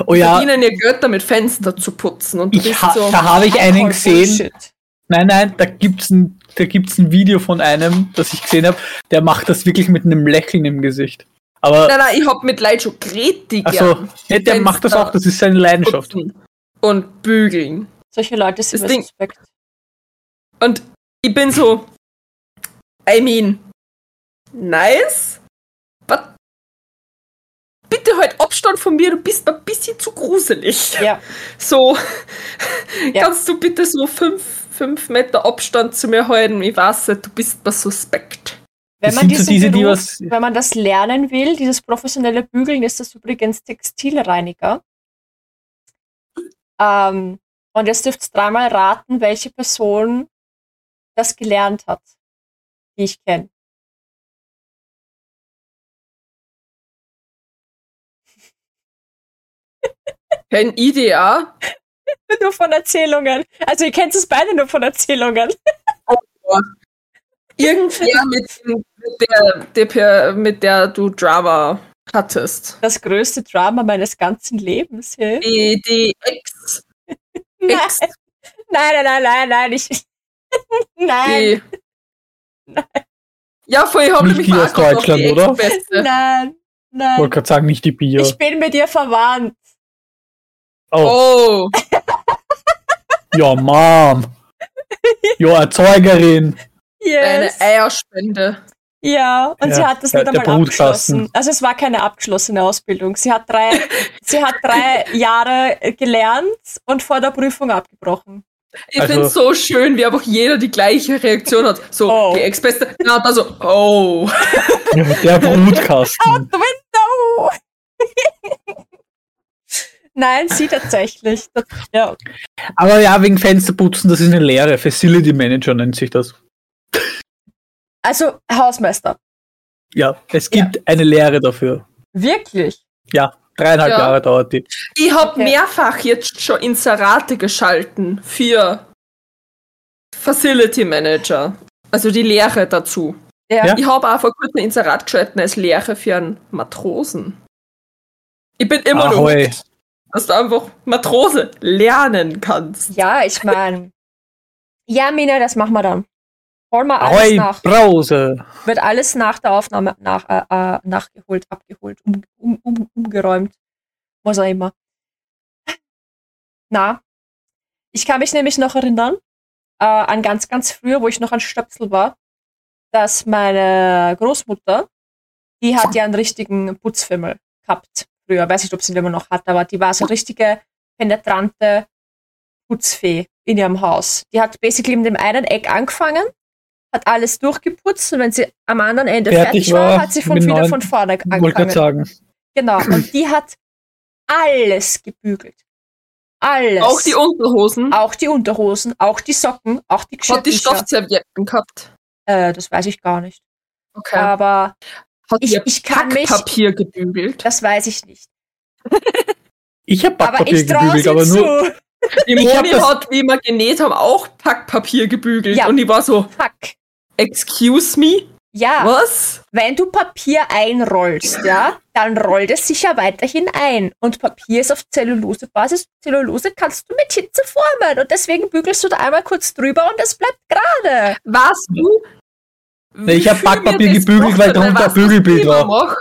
S2: Oh ja,
S3: Verdienen ihr Geld damit Fenster zu putzen. Und
S2: ich ha
S3: so,
S2: da habe ich einen
S1: Voll
S2: gesehen.
S1: Bullshit.
S2: Nein, nein, da gibt's ein, da gibt's ein Video von einem, das ich gesehen habe, der macht das wirklich mit einem Lächeln im Gesicht. Aber,
S3: nein, nein, ich hab mit Leuten schon geredet,
S2: also,
S3: gern
S2: ja, der macht das
S3: Fenster
S2: auch, das ist seine Leidenschaft.
S3: und bügeln.
S1: Solche Leute sind
S3: Das Ding-
S1: suspekt.
S3: Und ich bin so, I mean, nice, but bitte halt Abstand von mir, du bist mir ein bisschen zu gruselig.
S1: Ja.
S3: So,
S1: Ja.
S3: kannst du bitte so fünf, fünf Meter Abstand zu mir halten? Ich weiß nicht, du bist mir suspekt.
S1: Wenn man,
S2: so diese, die
S1: Beruf,
S2: was-
S1: wenn man das lernen will, dieses professionelle Bügeln, ist das übrigens Textilreiniger. Ähm, und jetzt dürft ihr dreimal raten, welche Person das gelernt hat, die ich kenne.
S3: Kein IDA?
S1: nur von Erzählungen. Also ihr kennt es beide nur von Erzählungen.
S3: Irgendwer mit, mit, der, der, mit der du Drama hattest.
S1: Das größte Drama meines ganzen Lebens. Hey?
S3: Die, die Ex.
S1: Nein,
S3: Ex
S1: nein, nein, nein, nein, nein, ich, nein,
S3: die, ja, voll, ich habe
S2: die
S3: auch
S2: aus Deutschland, oder?
S3: Ex-Beste.
S1: nein,
S2: Ich wollte
S1: nein.
S2: gerade sagen, nicht die Bier.
S1: Ich bin mit dir verwandt.
S2: Oh,
S3: Oh,
S2: ja, Mom. Ja, Erzeugerin.
S3: eine
S1: Yes.
S3: Eierspende.
S1: Ja, und
S2: Ja,
S1: sie hat das nicht
S2: der
S1: einmal abgeschlossen. Also es war keine abgeschlossene Ausbildung. Sie hat drei, sie hat drei Jahre gelernt und vor der Prüfung abgebrochen.
S3: Ich
S2: Also-
S3: finde es so schön, wie einfach jeder die gleiche Reaktion hat. So,
S1: Oh.
S3: die Ex-Beste. Ja, da so, oh.
S2: Ja, der Brutkasten.
S1: No! Nein, sie tatsächlich. Das, ja.
S2: Aber ja, wegen Fensterputzen, das ist eine Lehre. Facility Manager nennt sich das.
S1: Also Hausmeister.
S2: Ja, es gibt eine Lehre dafür.
S1: Wirklich?
S2: Ja, dreieinhalb
S3: Ja.
S2: Jahre dauert die.
S3: Ich habe
S1: Okay.
S3: mehrfach jetzt schon Inserate geschalten für Facility Manager. Also die Lehre dazu.
S1: Ja.
S3: Ich habe auch vor kurzem ein Inserat geschalten als Lehre für einen Matrosen. Ich bin immer noch, dass du einfach Matrose lernen kannst.
S1: Ja, ich meine. Ja, Mina, das machen wir dann. Holen wir alles
S2: Ahoi,
S1: nach.
S2: Brause.
S1: Wird alles nach der Aufnahme nach, äh, äh, nachgeholt, abgeholt, um, um, um, umgeräumt. Was auch immer. Na, ich kann mich nämlich noch erinnern, äh, an ganz, ganz früher, wo ich noch ein Stöpsel war, dass meine Großmutter, die hat ja einen richtigen Putzfimmel gehabt früher. Weiß nicht, ob sie ihn immer noch hat, aber die war so eine richtige penetrante Putzfee in ihrem Haus. Die hat basically in dem einen Eck angefangen, hat alles durchgeputzt und wenn sie am anderen Ende
S2: Fertig
S1: fertig, war,
S2: war,
S1: hat sie von wieder
S2: neuen-
S1: von vorne
S2: Wollte gerade
S1: angefangen.
S2: sagen.
S1: Genau. Und die hat alles gebügelt. Alles.
S3: Auch die Unterhosen.
S1: Auch die Unterhosen, auch die Socken, auch die
S3: Hat die
S1: Geschirrtücher.
S3: Stoffservietten gehabt.
S1: Äh, das weiß ich gar nicht.
S3: Okay.
S1: Aber
S3: Hat
S1: ich- ich kann mich-
S3: Papier gebügelt.
S1: das weiß ich nicht.
S2: Ich habe
S1: Aber
S2: Backpapier
S1: ich traue
S2: gebügelt,
S1: sie
S2: aber nur.
S1: zu.
S3: Die Moni hat, wie wir genäht haben, auch Packpapier gebügelt.
S1: Ja.
S3: Und ich war so,
S1: Fuck.
S3: Excuse me?
S1: Ja,
S3: Was?
S1: wenn du Papier einrollst, ja, dann rollt es sich ja weiterhin ein. Und Papier ist auf Zellulosebasis. Zellulose kannst du mit Hitze formen. Und deswegen bügelst du da einmal kurz drüber und es bleibt gerade.
S3: Weißt du?
S2: Nee, ich hab
S3: wie mir
S2: Backpapier gebügelt, weil
S3: Weißt
S2: ein Bügelbild
S3: was
S2: war.
S3: immer mach?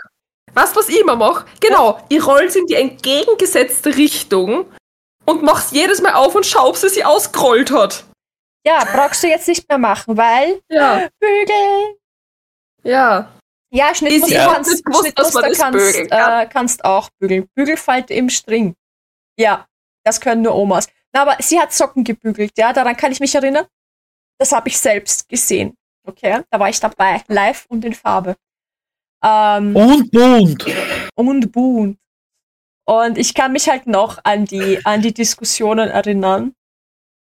S3: Weißt du, was ich immer mache? Genau, ich roll's in die entgegengesetzte Richtung und mach's jedes Mal auf und schau, ob sie sie ausgerollt hat.
S1: Ja, brauchst du jetzt nicht mehr machen, weil
S3: Ja,
S1: Bügeln.
S3: ja.
S1: Ja, Schnittmuster
S2: hab
S1: kannst, Schnittmuster
S3: das
S1: kannst, äh, kannst auch bügeln. Bügelfalte im String. Ja, das können nur Omas. Na, aber sie hat Socken gebügelt, ja, daran kann ich mich erinnern. Das habe ich selbst gesehen. Okay, da war ich dabei, live und in Farbe. Ähm,
S2: Und bunt.
S1: und bunt. Und ich kann mich halt noch an die, an die Diskussionen erinnern,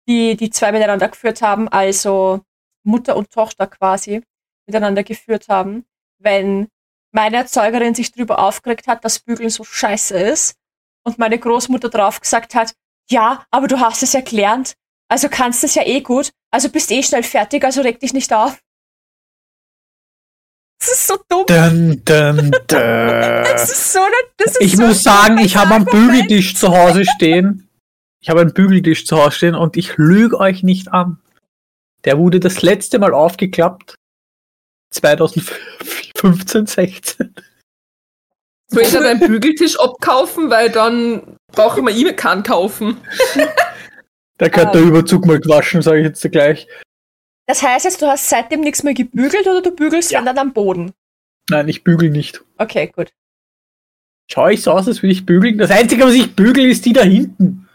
S1: die die zwei miteinander geführt haben, also Mutter und Tochter quasi miteinander geführt haben, wenn meine Erzeugerin sich darüber aufgeregt hat, dass Bügeln so scheiße ist und meine Großmutter drauf gesagt hat, ja, aber du hast es ja gelernt, also kannst es ja eh gut, also bist eh schnell fertig, also reg dich nicht auf. Das ist so dumm.
S2: Dun, dun,
S1: Das
S2: dun.
S1: ist so, das ist
S2: Ich
S1: so
S2: muss sagen, ich habe einen
S1: Moment.
S2: Bügeltisch zu Hause stehen. Ich habe einen Bügeltisch zu Hause stehen und ich lüge euch nicht an. Der wurde das letzte Mal aufgeklappt 2015, 16.
S3: Soll ich dann einen Bügeltisch abkaufen, weil dann brauchen wir ihm keinen kaufen.
S2: Da gehört
S1: Ah.
S2: der Überzug mal gewaschen, sage ich jetzt gleich.
S1: Das heißt jetzt, du hast seitdem nichts mehr gebügelt oder du bügelst
S2: Ja.
S1: dann am Boden?
S2: Nein, ich bügel nicht.
S1: Okay, gut.
S2: Schau ich so aus, als würde ich bügeln? Das Einzige, was ich bügel, ist die da hinten.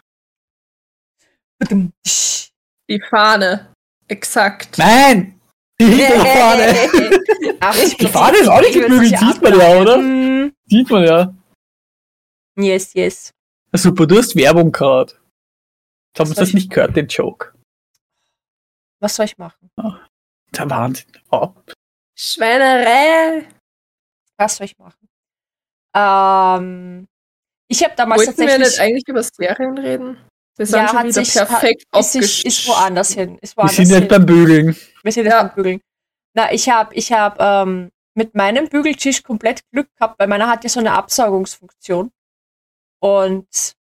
S3: Die Fahne. Exakt.
S2: Nein! Die hintere Fahne. Die Fahne ist auch nicht gebügelt, sieht man ja, oder?
S1: Mm,
S2: Sieht man ja.
S1: yes, yes.
S2: Super, du hast Werbung gerade. Jetzt haben wir das nicht gehört, den Joke.
S1: Was soll ich machen?
S2: Der Wahnsinn. Oh.
S3: Schweinerei.
S1: Was soll ich machen? Ähm, ich habe damals
S3: Wollten wir
S1: tatsächlich.
S3: nicht eigentlich über Serien reden? Wir sind
S1: Ja,
S3: schon
S1: hat
S3: wieder
S1: sich-
S3: perfekt
S1: ist, ist,
S3: aufgestellt.
S1: ist woanders hin. Ist
S2: Wir
S1: woanders
S2: sind
S1: hin.
S2: nicht beim Bügeln.
S1: Wir sind jetzt
S3: Ja.
S1: beim Bügeln. Na, ich habe ich hab, ähm, mit meinem Bügeltisch komplett Glück gehabt, weil meiner hat ja so eine Absaugungsfunktion. Und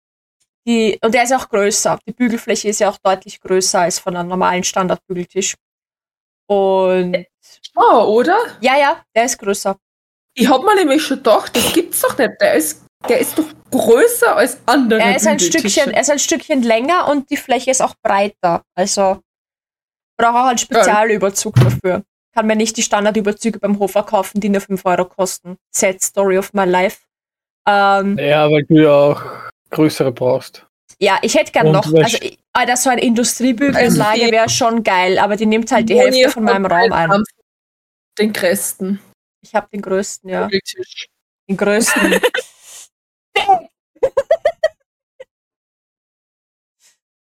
S1: die, und der ist auch größer. Die Bügelfläche ist ja auch deutlich größer als von einem normalen Standardbügeltisch. Und
S3: Oh, oder?
S1: ja, ja, der ist größer.
S3: Ich hab mir nämlich schon gedacht, das gibt's doch nicht. Der ist, der ist doch größer als andere
S1: Er ist ein. Stückchen, er ist ein Stückchen länger und die Fläche ist auch breiter. Also brauche auch einen Spezialüberzug dafür. Kann mir nicht die Standardüberzüge beim Hofer kaufen, die nur 5 Euro kosten. Sad Story of my life. Ähm,
S2: Ja, weil du ja auch größere brauchst.
S1: ja, ich hätte gern
S2: Und
S1: noch, also ich- Alter, so eine Industriebügelanlage
S3: Also,
S1: wäre schon geil, aber die nimmt halt die Hälfte von meinem Raum ein.
S3: Den größten
S1: Ich habe den größten, ja. Den größten.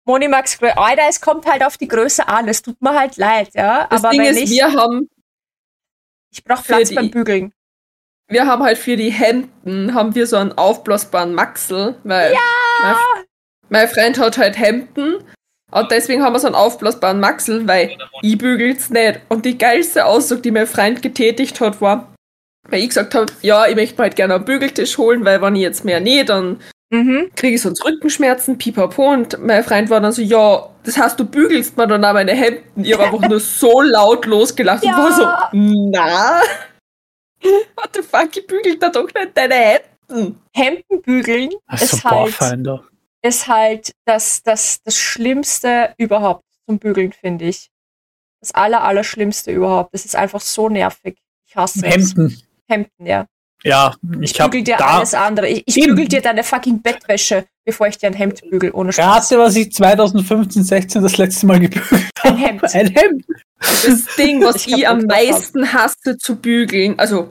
S1: Moni Max Alter, es kommt halt auf die Größe an. Es tut mir halt leid, ja.
S3: Das
S1: Aber
S3: Ding
S1: wenn
S3: ist,
S1: ich,
S3: wir haben,
S1: ich brauche Platz
S3: die-
S1: beim Bügeln.
S3: wir haben halt für die Hemden haben wir so einen aufblasbaren Maxel, weil mein, mein Freund hat halt Hemden und deswegen haben wir so einen aufblasbaren Maxel, weil ich bügel's nicht. Und die geilste Aussage, die mein Freund getätigt hat, war, weil ich gesagt habe, ja, ich möchte mir halt gerne einen Bügeltisch holen, weil wenn ich jetzt mehr nähe, dann
S1: Mhm.
S3: kriege ich sonst Rückenschmerzen, pipapo. Und mein Freund war dann so, ja, das heißt, du bügelst mir dann auch meine Hemden. Ich habe einfach nur so laut losgelacht und
S1: Ja.
S3: war so, na, what the fuck, ich bügel da doch nicht deine Hemden.
S1: Hemden bügeln
S2: Das ist
S1: ist
S2: so
S1: halt, ist halt das, das, das Schlimmste überhaupt zum Bügeln, finde ich. Das aller, Allerschlimmste überhaupt. Das ist einfach so nervig. Ich hasse es.
S2: Hemden.
S1: Ja.
S2: Ja,
S1: Ich
S2: ich habe
S1: bügel dir
S2: da
S1: alles andere. Ich, ich bügel dir deine fucking Bettwäsche, bevor ich dir ein Hemd bügel, ohne Spaß.
S2: rate, was ich 2015, 16 das letzte Mal gebügelt
S1: Ein
S2: habe.
S1: Hemd.
S2: Ein Hemd.
S3: Das Ding, was
S1: Ich
S3: ich, am meisten hasse zu bügeln, also,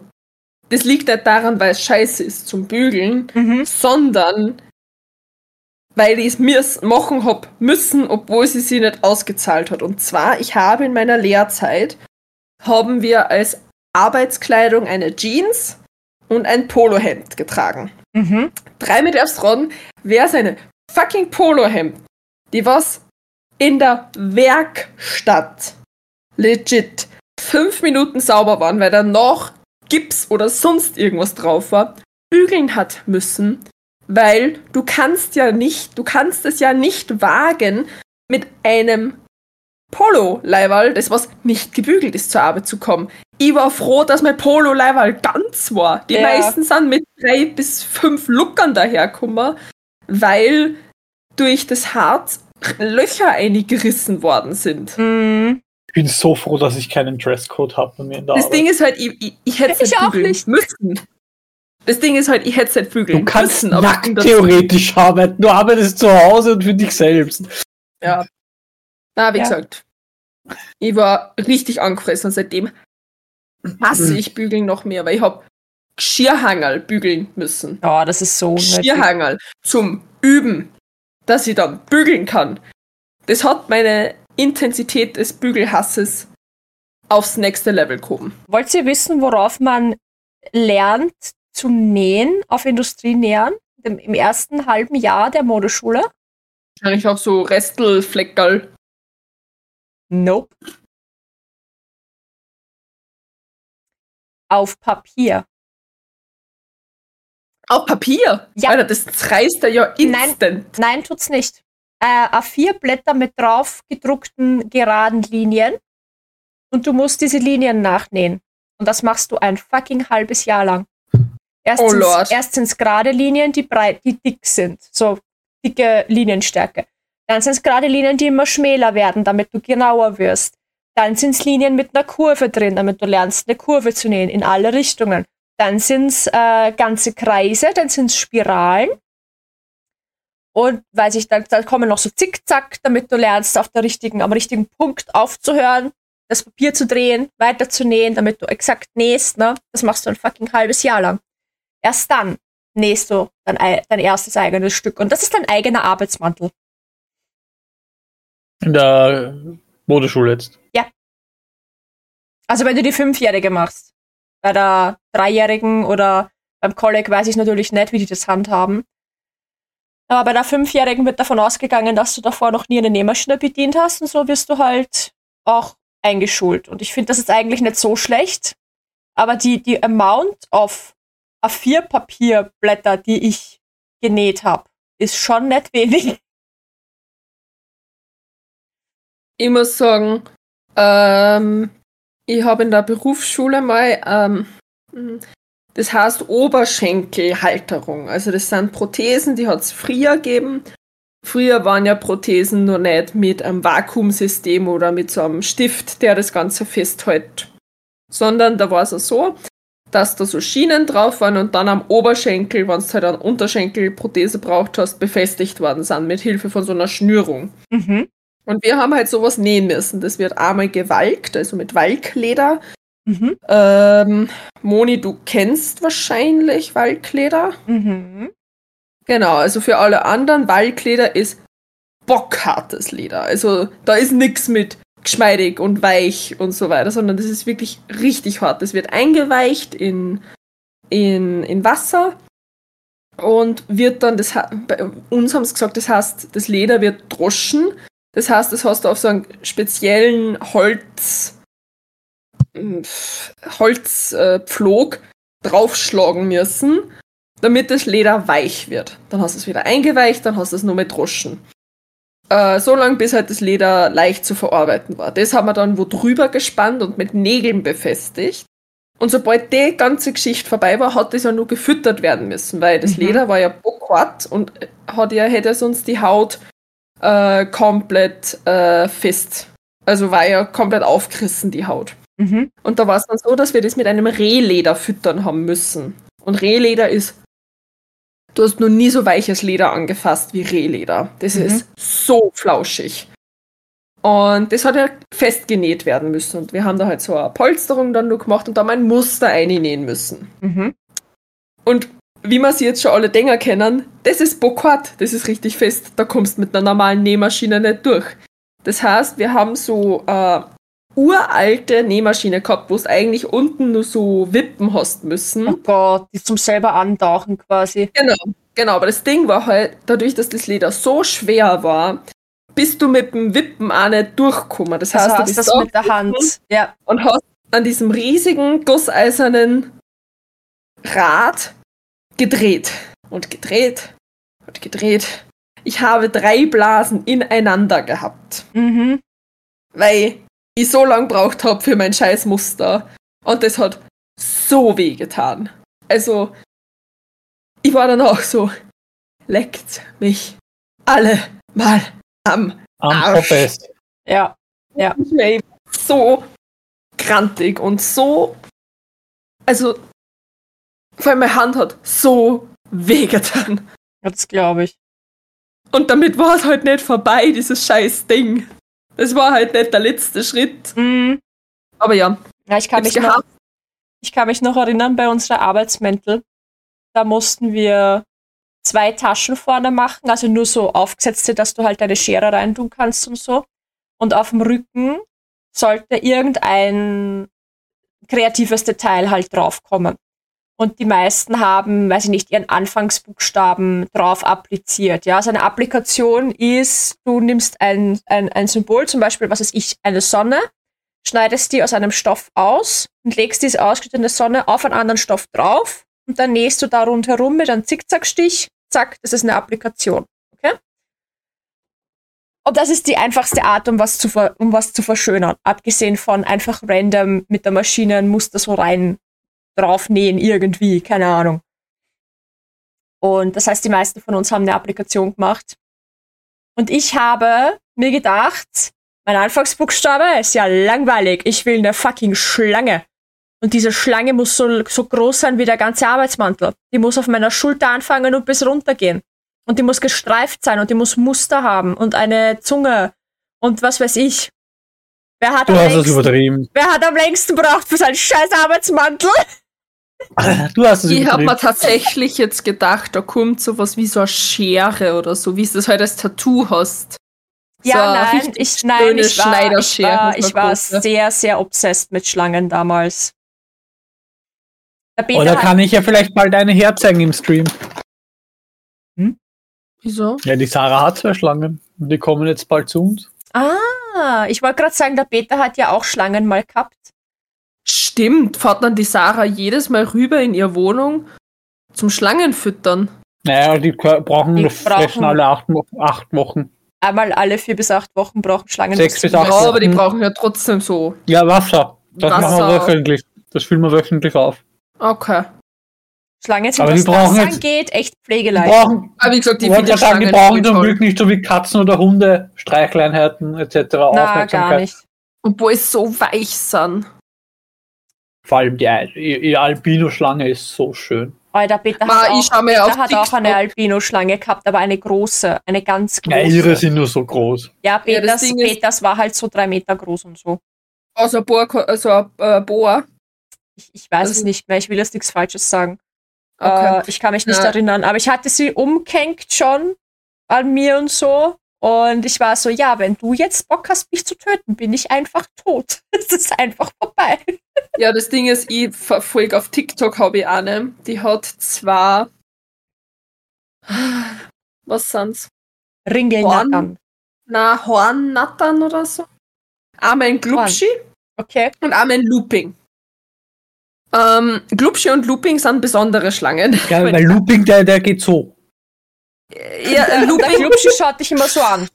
S3: das liegt nicht daran, weil es scheiße ist zum Bügeln,
S1: Mhm.
S3: sondern weil ich es mir machen hab müssen, obwohl sie sie nicht ausgezahlt hat. Und zwar, ich habe in meiner Lehrzeit, haben wir als Arbeitskleidung eine Jeans und ein Polohemd getragen.
S1: Mhm.
S3: Drei mit Erstron wäre seine fucking Polohemd, die was in der Werkstatt legit fünf Minuten sauber waren, weil da noch Gips oder sonst irgendwas drauf war, bügeln hat müssen, weil du kannst ja nicht, du kannst es ja nicht wagen, mit einem Polo-Leiberl, das was nicht gebügelt ist, zur Arbeit zu kommen. Ich war froh, dass mein Polo-Leiberl ganz war. Die
S1: Ja.
S3: meisten sind mit drei bis fünf Luckern dahergekommen, weil durch das Harz Löcher eingerissen worden sind.
S1: Mhm.
S2: Ich bin so froh, dass ich keinen Dresscode habe bei mir in der
S3: Das
S2: Arbeit.
S3: Ding ist halt, ich, ich, ich hätte es
S1: Ich
S3: nicht
S1: auch
S3: bügeln
S1: nicht.
S3: müssen. Das Ding ist halt, ich hätte es nicht bügeln
S2: du kannst
S3: müssen.
S2: nackt theoretisch arbeiten. Du arbeitest zu Hause und für dich selbst.
S3: Ja. Na, wie
S1: Ja.
S3: gesagt, ich war richtig angefressen seitdem hasse ich Bügeln noch mehr, weil ich hab Geschirrhangerl bügeln müssen.
S1: Ja, das ist so.
S3: Geschirrhangerl zum Üben, dass ich dann bügeln kann. Das hat meine Intensität des Bügelhasses aufs nächste Level gehoben.
S1: Wollt ihr wissen, worauf man lernt zu nähen auf Industrienähern im im ersten halben Jahr der Modeschule?
S3: Ich habe so Restelfleckerl.
S1: Nope. Auf Papier.
S3: Auf Papier?
S1: Ja.
S3: Alter, das zerreißt er ja
S1: Nein.
S3: instant.
S1: Nein, tut's nicht. Äh, A4 Blätter mit drauf gedruckten geraden Linien und du musst diese Linien nachnähen. Und das machst du ein fucking halbes Jahr lang. Erst
S3: Oh
S1: sind's gerade Linien, die breit, die dick sind. So dicke Linienstärke. Dann sind es gerade Linien, die immer schmäler werden, damit du genauer wirst. Dann sind's Linien mit einer Kurve drin, damit du lernst, eine Kurve zu nähen in alle Richtungen. Dann sind's äh, ganze Kreise, dann sind's Spiralen. Und weiß ich, dann, dann kommen noch so Zickzack, damit du lernst, auf der richtigen, am richtigen Punkt aufzuhören, das Papier zu drehen, weiter zu nähen, damit du exakt nähst. Ne? Das machst du ein fucking halbes Jahr lang. Erst dann nähst du dein, ei- dein erstes eigenes Stück. Und das ist dein eigener Arbeitsmantel.
S2: In der Modeschule jetzt.
S1: Also wenn du die Fünfjährige machst. Bei der Dreijährigen oder beim Kolleg weiß ich natürlich nicht, wie die das handhaben. Aber bei der Fünfjährigen wird davon ausgegangen, dass du davor noch nie eine Nähmaschine bedient hast und so wirst du halt auch eingeschult. Und ich finde das jetzt eigentlich nicht so schlecht. Aber die, die Amount of A4-Papierblätter, die ich genäht habe, ist schon nicht wenig.
S3: Ich muss sagen, ähm, ich habe in der Berufsschule mal, ähm, das heißt Oberschenkelhalterung. Also das sind Prothesen, die hat es früher gegeben. Früher waren ja Prothesen nur nicht mit einem Vakuumsystem oder mit so einem Stift, der das Ganze festhält. Sondern da war es so, dass da so Schienen drauf waren und dann am Oberschenkel, wenn du halt eine Unterschenkelprothese braucht hast, befestigt worden sind mit Hilfe von so einer Schnürung.
S1: Mhm.
S3: Und wir haben halt sowas nähen müssen. Das wird einmal gewalkt, also mit Walkleder.
S1: Mhm.
S3: Ähm, Moni, du kennst wahrscheinlich Walkleder.
S1: Mhm.
S3: Genau, also für alle anderen, Walkleder ist bockhartes Leder. Also da ist nix mit geschmeidig und weich und so weiter, sondern das ist wirklich richtig hart. Das wird eingeweicht in, in, in Wasser und wird dann, das, bei uns haben sie gesagt, das heißt, das Leder wird droschen. Das heißt, das hast du auf so einen speziellen Holz, Holzpflog draufschlagen müssen, damit das Leder weich wird. Dann hast du es wieder eingeweicht, dann hast du es nur mit Droschen. Äh, so lange, bis halt das Leder leicht zu verarbeiten war. Das haben wir dann wo drüber gespannt und mit Nägeln befestigt. Und sobald die ganze Geschichte vorbei war, hat das ja nur gefüttert werden müssen, weil das
S1: Mhm.
S3: Leder war ja bockhart und hat ja, hätte sonst die Haut äh, komplett äh, fest. Also war ja komplett aufgerissen, die Haut.
S1: Mhm.
S3: Und da war es dann so, dass wir das mit einem Rehleder füttern haben müssen. Und Rehleder ist, du hast noch nie so weiches Leder angefasst wie Rehleder. Das
S1: Mhm.
S3: ist so flauschig. Und das hat ja festgenäht werden müssen. Und wir haben da halt so eine Polsterung dann nur gemacht und da mal ein Muster einnähen müssen.
S1: Mhm.
S3: Und wie man sie jetzt schon alle Dinger kennen, das ist bockhart, das ist richtig fest. Da kommst du mit einer normalen Nähmaschine nicht durch. Das heißt, wir haben so äh, uralte Nähmaschine gehabt, wo es eigentlich unten nur so Wippen hast müssen.
S1: Oh Gott, die zum selber antauchen quasi.
S3: Genau, genau. Aber das Ding war halt, dadurch, dass das Leder so schwer war, bist du mit dem Wippen auch nicht durchgekommen. Das
S1: Das
S3: heißt, du
S1: heißt,
S3: bist
S1: das
S3: da
S1: mit der Hand. Ja.
S3: und hast an diesem riesigen gusseisernen Rad gedreht und gedreht und gedreht. Ich habe drei Blasen ineinander gehabt,
S1: Mhm.
S3: weil ich so lange braucht habe für mein scheiß Muster. Und das hat so weh getan. Also, ich war dann auch so, leckt mich alle mal am
S2: Am
S3: Arsch.
S1: Ja. Ja.
S3: Ich war eben so grantig und so. Also, vor allem meine Hand hat so wehgetan.
S1: Das glaube ich.
S3: Und damit war es halt nicht vorbei, dieses scheiß Ding. Das war halt nicht der letzte Schritt.
S1: Mhm.
S3: Aber ja,
S1: Ja, ich kann, mich noch, ich kann mich noch erinnern, bei unserer Arbeitsmäntel, da mussten wir zwei Taschen vorne machen, also nur so aufgesetzte, dass du halt deine Schere reintun kannst und so. Und auf dem Rücken sollte irgendein kreatives Detail halt draufkommen. Und die meisten haben, weiß ich nicht, ihren Anfangsbuchstaben drauf appliziert. Ja, also eine Applikation ist, du nimmst ein, ein, ein Symbol, zum Beispiel, was ist ich, eine Sonne, schneidest die aus einem Stoff aus und legst diese ausgeschnittene Sonne auf einen anderen Stoff drauf und dann nähst du da rundherum mit einem Zickzackstich. Zack, das ist eine Applikation. Okay? Und das ist die einfachste Art, um was zu, um was zu verschönern. Abgesehen von einfach random mit der Maschine ein Muster so rein draufnähen irgendwie, keine Ahnung. Und das heißt, die meisten von uns haben eine Applikation gemacht. Und ich habe mir gedacht, Mein Anfangsbuchstabe ist ja langweilig. Ich will eine fucking Schlange. Und diese Schlange muss so, so groß sein wie der ganze Arbeitsmantel. Die muss auf meiner Schulter anfangen und bis runter gehen. Und die muss gestreift sein und die muss Muster haben und eine Zunge und was weiß ich. Wer hat,
S2: Du
S1: am
S2: hast
S1: längsten,
S2: übertrieben.
S1: wer hat am längsten braucht für seinen scheiß Arbeitsmantel?
S2: Du hast es
S3: Ich habe mir tatsächlich jetzt gedacht, da kommt sowas wie so eine Schere oder so, wie es das halt als Tattoo hast.
S1: Ja,
S3: So
S1: nein, ich, nein, ich war, ich war, ich war sehr, sehr obsessed mit Schlangen damals.
S2: Oder kann ich ja vielleicht mal deine herzeigen im Stream?
S3: Wieso?
S2: Ja, die Sarah hat zwei Schlangen. Und die kommen jetzt bald zu uns.
S1: Ah, ich wollte gerade sagen, der Peter hat ja auch Schlangen mal gehabt.
S3: Stimmt, fährt dann die Sarah jedes Mal rüber in ihre Wohnung zum Schlangenfüttern.
S2: Naja, die brauchen
S1: Die
S2: nur fressen
S1: brauchen-
S2: alle acht, acht Wochen.
S1: Einmal alle vier bis acht Wochen brauchen Schlangen.
S2: Sechs bis acht
S3: Ja,
S1: Fressen.
S3: aber die
S2: Wochen.
S3: brauchen ja trotzdem so.
S2: Ja, Wasser. Das machen wir
S3: Wasser.
S2: wöchentlich. Das füllen wir wöchentlich auf.
S3: Okay.
S1: Schlangen sind,
S2: Aber
S1: was
S2: die brauchen
S1: das
S2: jetzt-
S1: angeht, echt pflegeleicht.
S2: brauchen,
S3: Aber wie gesagt, die
S2: ich wollte
S3: finde
S2: gerade sagen, die
S3: Schlangen
S2: brauchen zum. Glück nicht so wie Katzen oder Hunde, Streichleinheiten etc.
S1: Na, gar nicht.
S3: Obwohl es so weich sind.
S2: Vor allem die, die Albino-Schlange ist so schön.
S1: Aber der Peter
S3: Ma,
S1: hat,
S3: ich
S1: auch, der hat auch eine Albino-Schlange gehabt, aber eine große, eine ganz große.
S2: Ja, ihre sind nur so groß.
S1: Ja, Peters,
S3: ist-
S1: Peters war halt so drei Meter groß und so.
S3: Also ein Boa, also ein äh, Boa.
S1: Ich, ich weiß
S3: Also-
S1: es nicht mehr, ich will jetzt nichts Falsches sagen.
S3: Okay.
S1: Äh, ich kann mich nicht
S3: Ja.
S1: erinnern, aber ich hatte sie umkenkt schon an mir und so. Und ich war so, ja, wenn du jetzt Bock hast, mich zu töten, bin ich einfach tot. Es ist einfach vorbei.
S3: Ja, das Ding ist, ich verfolge auf TikTok habe ich eine, die hat zwar. Was sind's?
S1: Ringelnattern.
S3: Na, Hornnattern oder so. Einmal ein Glubschi
S1: Okay.
S3: und einmal ein Looping. Ähm, Glubschi und Looping sind besondere Schlangen.
S2: Ja, weil Looping, der, der geht so.
S3: Ja,
S1: Der
S3: Looping,
S1: Klubschi schaut dich immer so an.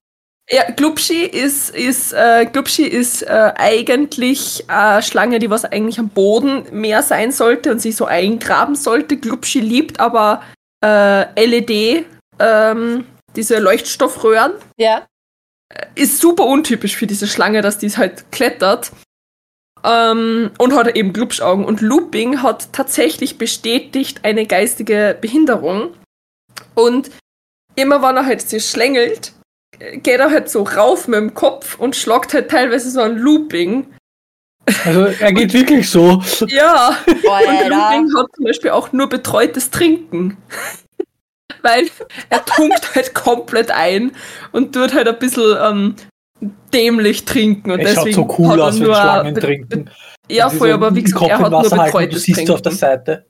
S3: ja, Glubschi ist, ist, äh, Glubschi ist äh, eigentlich eine Schlange, die was eigentlich am Boden mehr sein sollte und sich so eingraben sollte. Glubschi liebt aber äh, LED, ähm, diese Leuchtstoffröhren.
S1: Ja.
S3: ist super untypisch für diese Schlange, dass die halt klettert. Ähm, und hat eben Glubschaugen. Und Looping hat tatsächlich bestätigt eine geistige Behinderung. Und immer wenn er halt sich schlängelt, geht er halt so rauf mit dem Kopf und schlagt halt teilweise so ein Looping.
S2: Also er geht wirklich so.
S3: Ja, und
S1: Alter.
S3: Looping hat zum Beispiel auch nur betreutes Trinken. Weil er tunkt halt komplett ein und tut halt ein bisschen ähm, dämlich trinken. Und
S2: Es schaut
S3: deswegen
S2: so cool aus, wenn
S3: nur
S2: Schlangen trinken.
S3: Ja, voll,
S2: so
S3: aber wie gesagt, er hat nur
S2: Wasser halten und Du
S3: betreutes
S2: siehst auf der
S3: Trinken.
S2: Seite,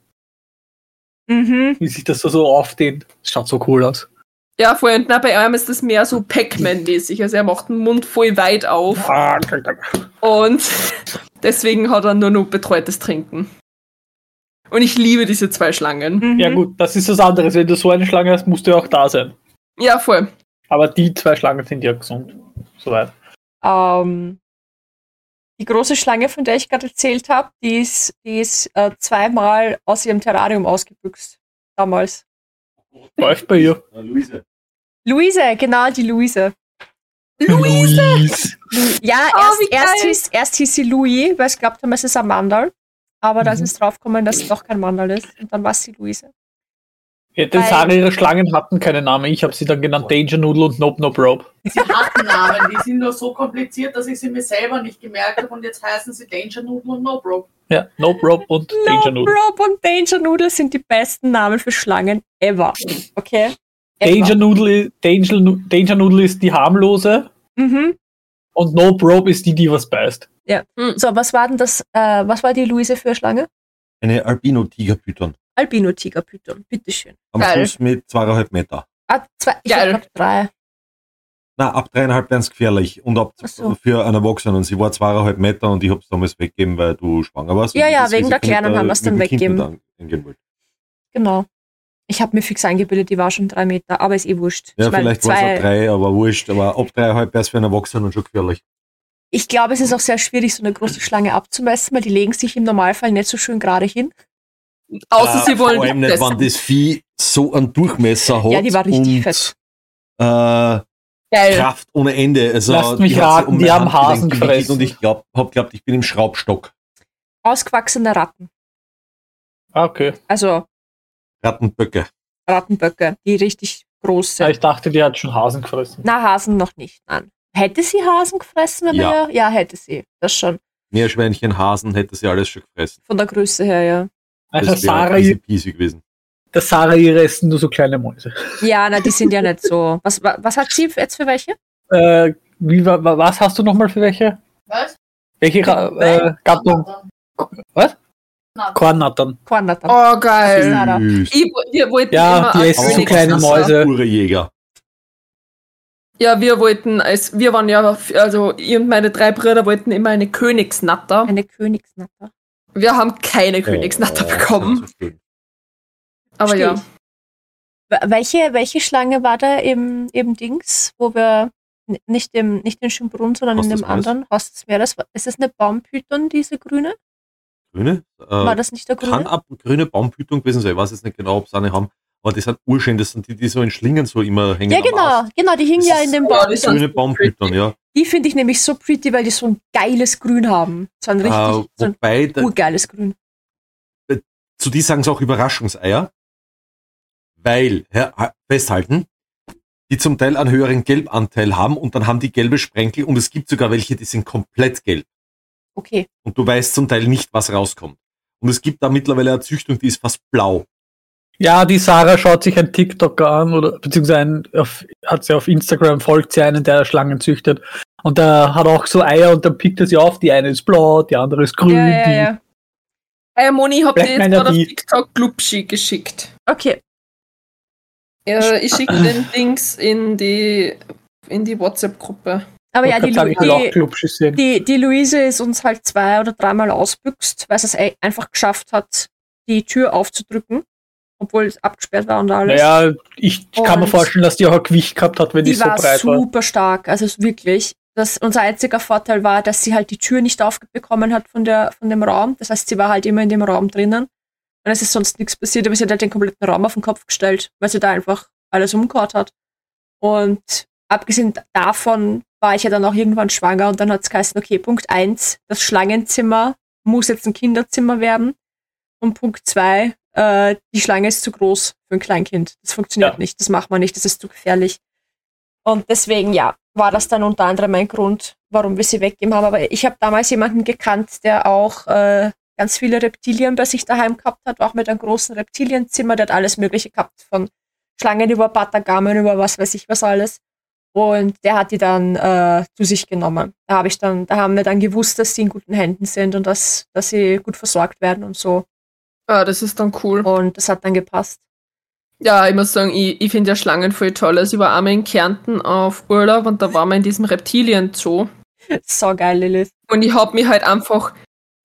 S1: Mhm.
S2: wie sich das so, so aufdehnt. Das schaut so cool aus.
S3: Ja, voll. Und na, bei ihm ist das mehr so Pac-Man-mäßig. Also er macht den Mund voll weit auf
S2: Ah,
S3: und deswegen hat er nur noch betreutes Trinken. Und ich liebe diese zwei Schlangen.
S1: Mhm.
S2: Ja gut, das ist was anderes. Wenn du so eine Schlange hast, musst du ja auch da sein.
S3: Ja, voll.
S2: Aber die zwei Schlangen sind ja gesund. Soweit.
S1: Ähm, die große Schlange, von der ich gerade erzählt habe, die ist, die ist äh, zweimal aus ihrem Terrarium ausgebüxt. Damals.
S2: Läuft bei ihr.
S4: Ah, Luise.
S1: Luise, genau, die Luise.
S2: Louise.
S1: Ja,
S3: Oh,
S1: erst,
S3: wie
S1: erst, hieß, erst hieß sie Louis, weil ich glaubt haben, es ist ein Mandal. Aber da ist
S2: Mhm.
S1: es draufgekommen, dass es doch kein Mandal ist. Und dann war es die Luise.
S2: Ja, den
S1: Weil-
S2: Sarah, ihre Schlangen hatten keinen Namen. Ich habe sie dann genannt Danger Noodle und Nope Nope Rope.
S5: Sie hatten Namen, die sind nur so kompliziert, dass ich sie mir selber nicht gemerkt habe und jetzt heißen sie Danger Noodle und No Bro.
S2: Ja, Nope Rope und Danger
S1: No,
S2: Noodle.
S1: Rob und Danger Noodle sind die besten Namen für Schlangen ever. Okay? Ever.
S2: Danger Noodle, Danger, Danger Noodle ist die harmlose
S1: Mhm.
S2: und Nope Rope ist die, die was beißt.
S1: So, was war denn das, äh, was war die Luise für Schlange?
S4: Eine Albino-Tigerpython.
S1: Albino-Tigerpython, bitteschön.
S4: Am
S3: Geil.
S4: Schluss mit zweieinhalb Meter.
S1: Ah, zwei, ich
S3: Geil.
S1: glaube drei.
S4: Na, ab dreieinhalb werden es gefährlich. Und ab
S1: so.
S4: für einen Erwachsenen. Und sie war zweieinhalb Meter und ich hab's damals weggegeben, weil du schwanger warst.
S1: Ja, ja, wegen der Kleinen haben wir's
S4: mit
S1: dann weggegeben. Genau. Ich habe mir fix eingebildet, die war schon drei Meter, aber ist eh wurscht.
S4: Ja,
S1: ich mein,
S4: vielleicht war es
S1: zwei-
S4: auch drei, aber wurscht. Aber ab dreieinhalb wäre es für einen Erwachsenen schon gefährlich.
S1: Ich glaube, es ist auch sehr schwierig, so eine große Schlange abzumessen, weil die legen sich im Normalfall nicht so schön gerade hin.
S3: Außer sie wollen
S4: Vor allem nicht,
S3: das-
S4: wenn das Vieh so einen Durchmesser hat.
S1: Ja, die war richtig
S4: und,
S1: fett.
S4: Äh,
S3: Geil.
S4: Kraft ohne Ende. Also,
S2: Lasst mich
S4: die
S2: raten, die
S4: mein
S2: haben Hasen gefressen.
S4: Und ich glaub, hab glaubt, ich bin im Schraubstock.
S1: Ausgewachsene Ratten.
S2: Ah, Okay.
S1: Also
S4: Rattenböcke.
S1: Rattenböcke, die richtig groß
S2: Ja,
S1: sind.
S2: ich dachte, die hat schon Hasen gefressen.
S1: Na, Hasen noch nicht, nein. Hätte sie Hasen gefressen? Wenn
S4: Ja.
S1: ja. ja, hätte sie. Das schon.
S4: Meerschweinchen, Hasen, hätte sie alles schon gefressen.
S1: Von der Größe her, ja.
S2: Also
S4: Das wäre
S2: Sarah,
S4: easy peasy gewesen.
S2: Der Sarah ihre essen nur so kleine Mäuse.
S1: Ja, na, die sind ja nicht so. Was, wa- was hat sie jetzt für welche?
S2: Äh, wie, wa- wa- was hast du nochmal für welche?
S5: Was?
S2: Welche äh, Gattung? Was?
S5: Na,
S2: Kornattern.
S1: Kornattern.
S3: Oh, geil. Ich, wir wollten
S2: Ja,
S3: immer
S2: die essen so kleine Mäuse.
S4: Pure Jäger.
S3: Ja, wir wollten, als wir waren ja, also ich und meine drei Brüder wollten immer eine Königsnatter.
S1: Eine Königsnatter.
S3: Wir haben keine Königsnatter
S4: Oh,
S3: bekommen.
S4: das ist schön.
S3: Aber
S1: Versteh
S3: ja.
S1: ich. Welche, welche Schlange war da im, im Dings, wo wir nicht im nicht in Schönbrunn, sondern
S4: Haus
S1: in dem
S4: Meeres?
S1: anderen Haus des Meeres? Ist das eine Baumpython, diese grüne?
S4: Grüne? Äh,
S1: War das nicht der grüne?
S4: kann ab grüne Baumpython gewesen sein. Ich weiß jetzt nicht genau, ob sie eine haben. Aber die sind urschön. Das sind die, die so in Schlingen so immer hängen.
S1: Ja, genau, genau, die hing
S4: Das
S1: ja in dem
S3: so-
S1: Baum.
S3: die sind
S4: Grüne
S3: so
S4: Baumpython, ja.
S1: Die finde ich nämlich so pretty, weil die so ein geiles Grün haben. So ein richtig,
S4: Äh,
S1: so ein
S4: wobei, da,
S1: urgeiles Grün.
S4: zu die sagen sie auch Überraschungseier. Weil, festhalten, die zum Teil einen höheren Gelbanteil haben und dann haben die gelbe Sprenkel und es gibt sogar welche, die sind komplett gelb.
S1: Okay.
S4: Und du weißt zum Teil nicht, was rauskommt. Und es gibt da mittlerweile eine Züchtung, die ist fast blau.
S2: Ja, die Sarah schaut sich einen TikToker an oder beziehungsweise ein, auf, hat sie auf Instagram folgt sie einen, der Schlangen züchtet. Und der hat auch so Eier und dann pickt er sie auf. Die eine ist blau, die andere ist grün.
S1: Ja, ja,
S2: die,
S1: ja.
S3: Hey Moni, ich hab dir jetzt
S2: er
S3: gerade auf TikTok Glubschi geschickt.
S1: Okay.
S3: Äh, ich schicke den Dings in die, in die WhatsApp-Gruppe.
S1: Aber ja, die, die, die, die Luise ist uns halt zwei oder dreimal ausbüchst, weil sie es ei- einfach geschafft hat, die Tür aufzudrücken, obwohl es abgesperrt war und alles.
S2: Naja, ich kann mir
S1: Und-
S2: vorstellen, dass die auch ein Gewicht gehabt hat, wenn die,
S1: die
S2: so
S1: war
S2: breit war.
S1: super stark, also wirklich. Das, unser einziger Vorteil war, dass sie halt die Tür nicht aufbekommen hat von, der, von dem Raum. Das heißt, sie war halt immer in dem Raum drinnen. Und es ist sonst nichts passiert, aber sie hat halt den kompletten Raum auf den Kopf gestellt, weil sie da einfach alles umgehauen hat. Und abgesehen davon war ich ja dann auch irgendwann schwanger und dann hat es geheißen, okay, Punkt eins, das Schlangenzimmer muss jetzt ein Kinderzimmer werden. Und Punkt zwei, äh, die Schlange ist zu groß für ein Kleinkind. Das funktioniert
S2: Ja.
S1: nicht, das macht man nicht, das ist zu gefährlich. Und deswegen, ja, war das dann unter anderem ein Grund, warum wir sie weggegeben haben. Aber ich habe damals jemanden gekannt, der auch äh, ganz viele Reptilien bei sich daheim gehabt hat, auch mit einem großen Reptilienzimmer, der hat alles Mögliche gehabt, von Schlangen über Patagamen, über was weiß ich was alles. Und der hat die dann äh, zu sich genommen. Da habe ich dann, da haben wir dann gewusst, dass sie in guten Händen sind und dass, dass sie gut versorgt werden und so.
S3: Ah, das ist dann cool.
S1: Und das hat dann gepasst.
S3: Ja, ich muss sagen, ich, ich finde ja Schlangen voll toll. Also ich war einmal in Kärnten auf Urlaub und da waren wir in diesem Reptilien-Zoo.
S1: So geil, Lilith.
S3: Und ich habe mich halt einfach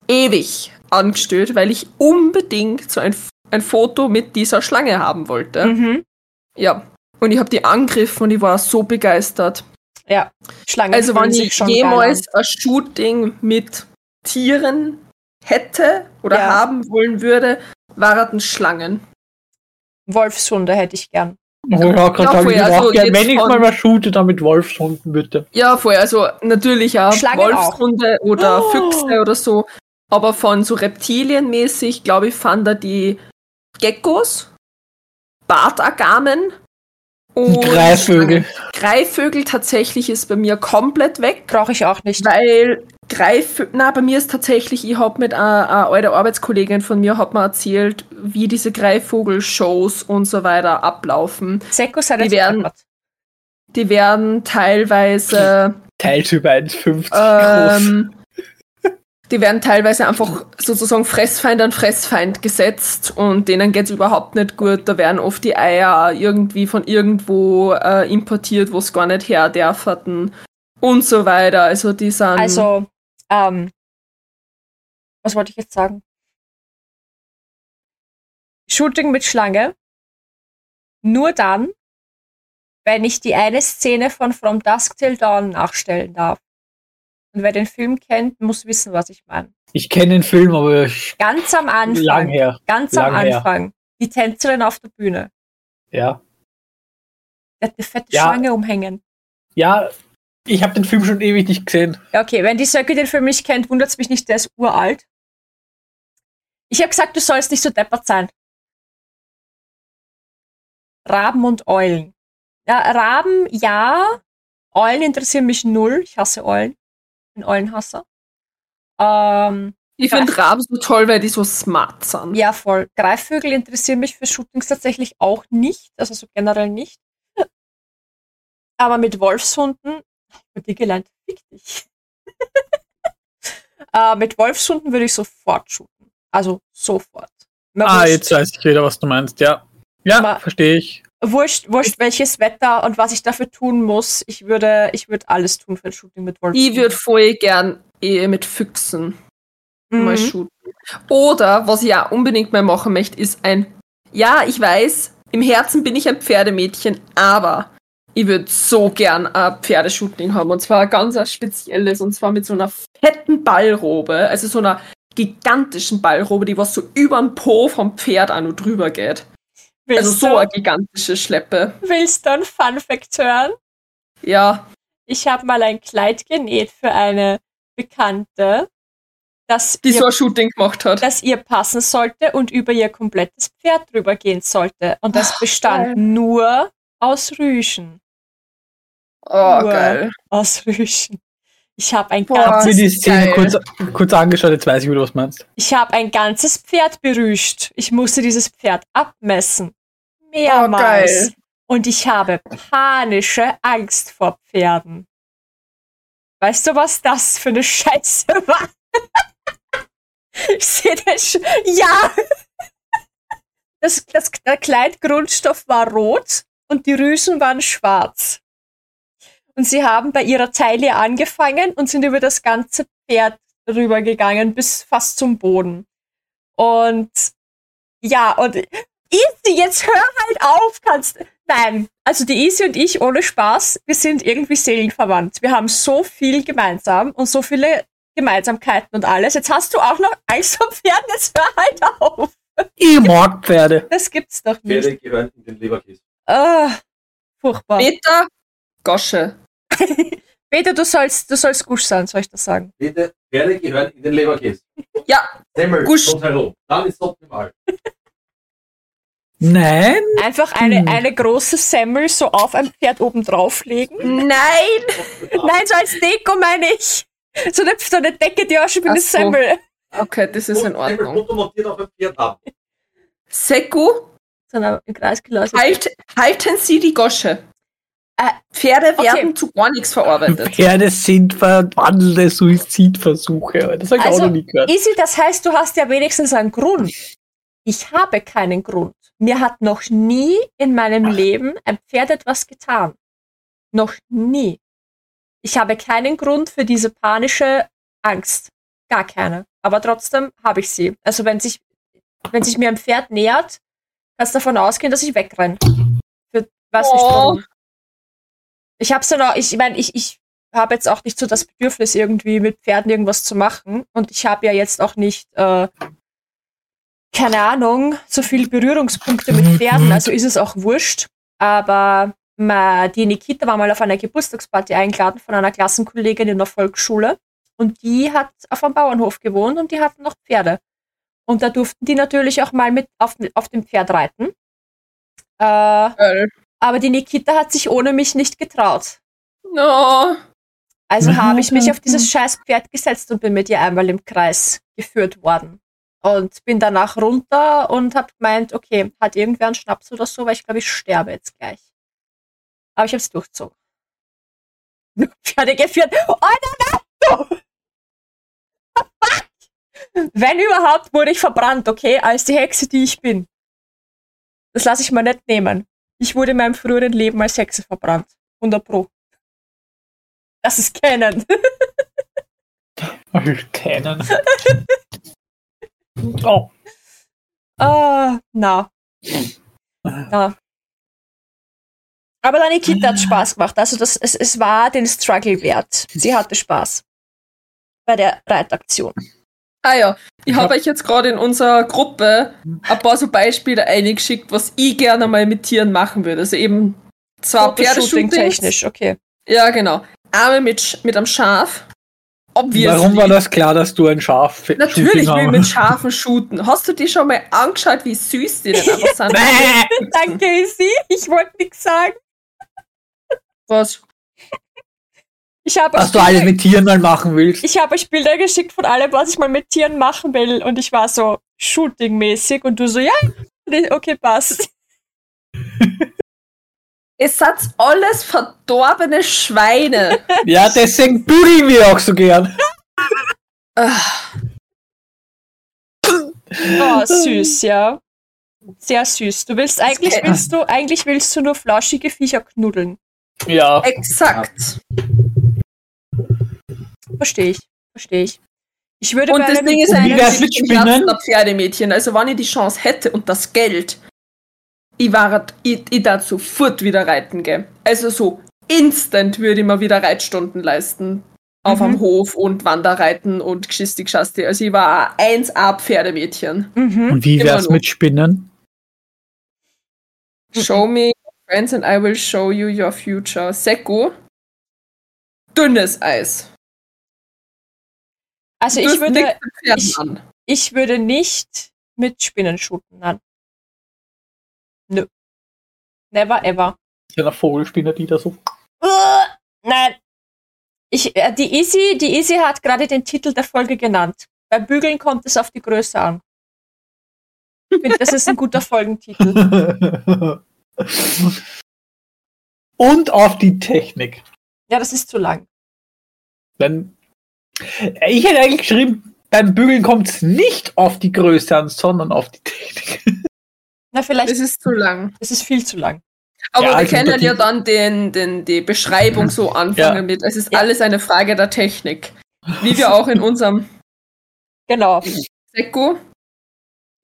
S3: ewig angestellt, weil ich unbedingt so ein, ein Foto mit dieser Schlange haben wollte.
S1: Mhm.
S3: Ja. Und ich habe die angegriffen und ich war so begeistert.
S1: Ja. Schlangen
S3: Also wenn ich jemals ein Shooting mit Tieren hätte oder
S1: Ja.
S3: haben wollen würde, waren Schlangen.
S1: an. Wolfshunde hätte ich gern.
S2: Ich wollte auch gerade
S3: Ja,
S2: sagen,
S3: voll,
S2: ich
S3: also
S2: auch gern, wenn ich mal was shoote, dann mit Wolfshunden bitte.
S3: Ja, voll. Also natürlich auch
S1: Schlangen
S3: Wolfshunde oder
S1: Oh.
S3: Füchse oder so. Aber von so Reptilienmäßig, glaube ich, fand er die Geckos, Bartagamen und
S2: Greifvögel.
S3: Greifvögel tatsächlich ist bei mir komplett weg.
S1: Brauche ich auch nicht.
S3: Weil Greifvögel, na, bei mir ist tatsächlich, ich habe mit einer, einer alten Arbeitskollegin von mir hat mir erzählt, wie diese Greifvogel-Shows und so weiter ablaufen.
S1: Sekos hat
S3: Die
S1: jetzt
S3: werden-. Die werden teilweise
S2: Teiltyp 1,50 groß.
S3: Die werden teilweise einfach sozusagen Fressfeind an Fressfeind gesetzt und denen geht's überhaupt nicht gut. Da werden oft die Eier irgendwie von irgendwo äh, importiert, wo es gar nicht her dürfen und so weiter. Also die sind.
S1: Also, ähm, was wollte ich jetzt sagen? Shooting mit Schlange. Nur dann, wenn ich die eine Szene von From Dusk Till Dawn nachstellen darf. Und wer den Film kennt, muss wissen, was ich meine.
S2: Ich kenne den Film, aber ich,
S1: Ganz am Anfang.
S2: lang her.
S1: Ganz am
S2: lang her.
S1: Anfang. Die Tänzerin auf der Bühne.
S2: Ja.
S1: Der hat eine fette
S2: Ja.
S1: Schlange umhängen.
S2: Ja, ich habe den Film schon ewig nicht gesehen.
S1: Okay, wenn die Söcke den Film nicht kennt, wundert es mich nicht, der ist uralt. Ich habe gesagt, du sollst nicht so deppert sein. Raben und Eulen. Ja, Raben, ja. Eulen interessieren mich null. Ich hasse Eulen. Ich bin Eulenhasser. Ähm,
S3: Ich finde Raben so toll, weil die so smart sind.
S1: ja, voll. Greifvögel interessieren mich für Shootings tatsächlich auch nicht. Also so generell nicht. Aber mit Wolfshunden, ich hab dir gelernt, fick dich. äh, mit Wolfshunden würde ich sofort shooten. Also sofort. Mir
S2: Ah, jetzt weiß ich wieder, was du meinst. Ja, ja, verstehe ich.
S1: wurscht, wurscht welches Wetter und was ich dafür tun muss. Ich würde, ich würde alles tun für ein Shooting mit Wolfshunden.
S3: Ich würde voll gern eher mit Füchsen mal
S1: Mhm.
S3: shooten. Oder, was ich auch unbedingt mal machen möchte, ist ein, ja, ich weiß, im Herzen bin ich ein Pferdemädchen, aber ich würde so gern ein Pferdeshooting haben. Und zwar ein ganz ein spezielles, und zwar mit so einer fetten Ballrobe, also so einer gigantischen Ballrobe, die was so über den Po vom Pferd auch noch drüber geht.
S1: Willst,
S3: Also so
S1: du,
S3: eine gigantische Schleppe.
S1: willst du ein Fun Fact hören?
S3: Ja,
S1: Ich habe mal ein Kleid genäht für eine Bekannte, das
S3: die
S1: ihr,
S3: so ein Shooting gemacht hat.
S1: das ihr passen sollte und über ihr komplettes Pferd drüber gehen sollte. Und das bestand
S3: geil.
S1: nur aus Rüschen.
S3: Oh,
S1: Uah.
S3: geil.
S1: Aus Rüschen. Ich habe ein
S3: Boah.
S2: Habe mir
S1: ganzes,
S2: die Szene kurz, kurz angeschaut, jetzt weiß ich, wie du was meinst.
S1: ich habe ein ganzes Pferd berüscht. Ich musste dieses Pferd abmessen. Mehrmals.
S3: geil.
S1: und ich habe panische Angst vor Pferden. Weißt du, was das für eine Scheiße war? Ich sehe das schon. Ja! Das, das, der Kleidgrundstoff war rot und die Rüsen waren schwarz. Und sie haben bei ihrer Taille angefangen und sind über das ganze Pferd rübergegangen bis fast zum Boden. Und ja, und Easy, jetzt hör halt auf, kannst. Nein, also die Easy und ich ohne Spaß, wir sind irgendwie seelenverwandt. Wir haben so viel gemeinsam und so viele Gemeinsamkeiten und alles. Jetzt hast du auch noch Angst vor Pferden, jetzt hör halt auf.
S2: Ich mag Pferde.
S1: Das gibt's doch nicht.
S4: Pferde gehören in den Leberkäse.
S1: Ah, furchtbar.
S3: Peter Gosche.
S1: Peter, du sollst, du sollst Gusch sein, soll ich das sagen?
S4: Pferde, Pferde gehören in den Leberkäse.
S3: Ja,
S4: Semmel,
S3: Gusch.
S4: rundherum. Dann ist es optimal.
S2: Nein.
S1: Einfach eine,
S2: Hm.
S1: eine große Semmel so auf ein Pferd oben drauflegen.
S3: Nein!
S1: Nein, so als Deko meine ich. So eine, so eine Decke, die auch schon wie
S3: Ach
S1: eine
S3: so.
S1: Semmel.
S3: Okay, das ist in
S4: Semmel
S3: Ordnung.
S4: fotomontiert auf ein Pferd haben.
S3: Seku,
S1: So eine im Kreis gelassen.
S3: halt, halten Sie die Gosche.
S1: Äh,
S3: Pferde
S1: okay.
S3: werden zu gar nichts verarbeitet.
S2: Pferde sind verwandelte Suizidversuche. Das habe ich
S1: Also,
S2: auch noch nie gehört.
S1: Easy, das heißt, du hast ja wenigstens einen Grund. Ich habe keinen Grund. Mir hat noch nie in meinem Leben ein Pferd etwas getan. Noch nie. Ich habe keinen Grund für diese panische Angst. Gar keine. Aber trotzdem habe ich sie. Also wenn sich, wenn sich mir ein Pferd nähert, kannst davon ausgehen, dass ich wegrenne. Für, weiß nicht
S3: Oh.
S1: warum. Ich habe so noch, ich meine, ich, ich habe jetzt auch nicht so das Bedürfnis, irgendwie mit Pferden irgendwas zu machen. Und ich habe ja jetzt auch nicht, äh, keine Ahnung, so viel Berührungspunkte mit Pferden. Also ist es auch wurscht. Aber ma, die Nikita war mal auf einer Geburtstagsparty eingeladen von einer Klassenkollegin in der Volksschule. Und die hat auf einem Bauernhof gewohnt und die hatten noch Pferde. Und da durften die natürlich auch mal mit auf, auf dem Pferd reiten. Äh. Aber die Nikita hat sich ohne mich nicht getraut.
S3: No.
S1: Also
S2: Mhm.
S1: habe ich mich auf dieses scheiß Pferd gesetzt und bin mit ihr einmal im Kreis geführt worden. Und bin danach runter und habe gemeint, okay, hat irgendwer einen Schnaps oder so, weil ich glaube, ich sterbe jetzt gleich. Aber ich habe es durchzogen. Pferde geführt. Oh, nein, nein, du! Wenn überhaupt, wurde ich verbrannt, okay, als die Hexe, die ich bin. Das lasse ich mir nicht nehmen. Ich wurde in meinem früheren Leben als Hexe verbrannt. 100 Pro. Das ist Canon.
S2: Kennen. Oh.
S1: Ah, na. Na. Aber deine Kita hat Spaß gemacht. Also das, es, es war den Struggle wert. Sie hatte Spaß. Bei der Reitaktion.
S3: Ah ja, ich habe
S2: hab-
S3: euch jetzt gerade in unserer Gruppe ein paar so Beispiele eingeschickt, was ich gerne mal mit Tieren machen würde. Also eben zwar Pferdeshooting
S1: technisch, okay.
S3: Ja, genau. Arme mit, mit einem Schaf. Obviously.
S2: Warum war das klar, dass du ein Schaf
S3: Natürlich will ich mit Schafen shooten. Hast du die schon mal angeschaut, wie süß die denn einfach sind?
S1: Danke, Isi. Ich wollte nichts sagen.
S3: Was?
S1: Ich habe
S2: Was du alles mit Tieren mal machen willst.
S1: ich habe euch Bilder geschickt von allem, was ich mal mit Tieren machen will. Und ich war so shooting-mäßig und du so, ja, okay, passt.
S3: Es sind alles verdorbene Schweine.
S2: Ja, deswegen bügeln wir auch so gern.
S3: Ah,
S1: Oh, süß, ja. Sehr süß. Du willst eigentlich willst du eigentlich willst du nur flauschige Viecher knuddeln.
S2: Ja.
S3: Exakt.
S1: Verstehe ich. Verstehe ich. Ich würde
S3: Und
S1: bei
S3: das Ding ist
S2: Und wie
S3: ein
S2: wär's mit Spinnen?
S3: Pferdemädchen. Also wenn ich die Chance hätte und das Geld, ich war ich, ich darf sofort wieder reiten gehen. Also so instant würde ich mir wieder Reitstunden leisten. Auf
S1: Mhm.
S3: am Hof und Wanderreiten und Geschisti Geschasti. Also ich war ein 1A Pferdemädchen.
S1: Mhm.
S2: Und wie
S3: Immer
S2: wär's
S3: noch.
S2: mit Spinnen?
S3: Show me your friends and I will show you your future. Sekko. Dünnes Eis.
S1: Also ich würde, ich- ich würde nicht mit Spinnen shooten, nein. Nö. Never ever.
S2: Ist ja eine Vogelspinne, die da so.
S1: Nein. Ich, äh, die Easy, die Easy hat gerade den Titel der Folge genannt. Bei Bügeln kommt es auf die Größe an. Ich finde, das ist ein guter Folgentitel.
S2: Und auf die Technik.
S1: Ja, das ist zu lang.
S2: Denn ich hätte eigentlich geschrieben, beim Bügeln kommt es nicht auf die Größe an, sondern auf die Technik.
S1: Na, vielleicht,
S3: Das ist zu lang.
S1: das ist viel zu lang.
S3: Aber
S2: Ja,
S3: wir
S2: also
S3: können ja dann den, den, die Beschreibung so anfangen
S2: Ja.
S3: mit, es ist
S1: Ja.
S3: alles eine Frage der Technik. Wie wir auch in unserem
S1: Genau.
S3: Sekko.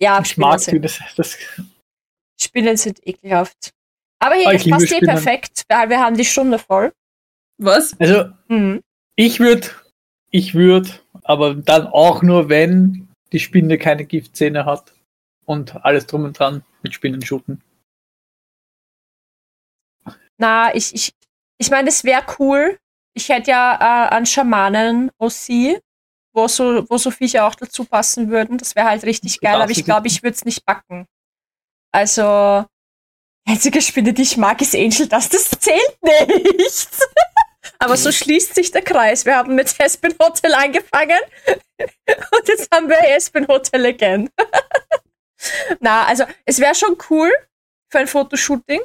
S1: Ja,
S2: Ich
S1: Spinnen
S2: mag
S1: sind,
S2: das, das
S1: Spinnen sind ekelhaft. Aber
S2: Ah,
S1: hey,
S2: ich
S1: das passt eh perfekt, weil wir haben die Stunde voll.
S3: Was?
S2: Also,
S1: Mhm.
S2: ich würde, ich würde, aber dann auch nur, wenn die Spinne keine Giftzähne hat und alles drum und dran mit Spinnen shooten.
S1: Na, ich, ich, ich meine, das wäre cool. Ich hätte ja äh, einen Schamanen OC, wo so, wo so Viecher auch dazu passen würden. Das wäre halt richtig geil, aber ich glaube, ich würde es nicht backen. Also, die einzige Spinne, die ich mag, ist Angel Dust. Das zählt nicht. aber so schließt sich der Kreis. Wir haben mit Aspen Hotel angefangen und jetzt haben wir Aspen Hotel again. Na, also, es wäre schon cool für ein Fotoshooting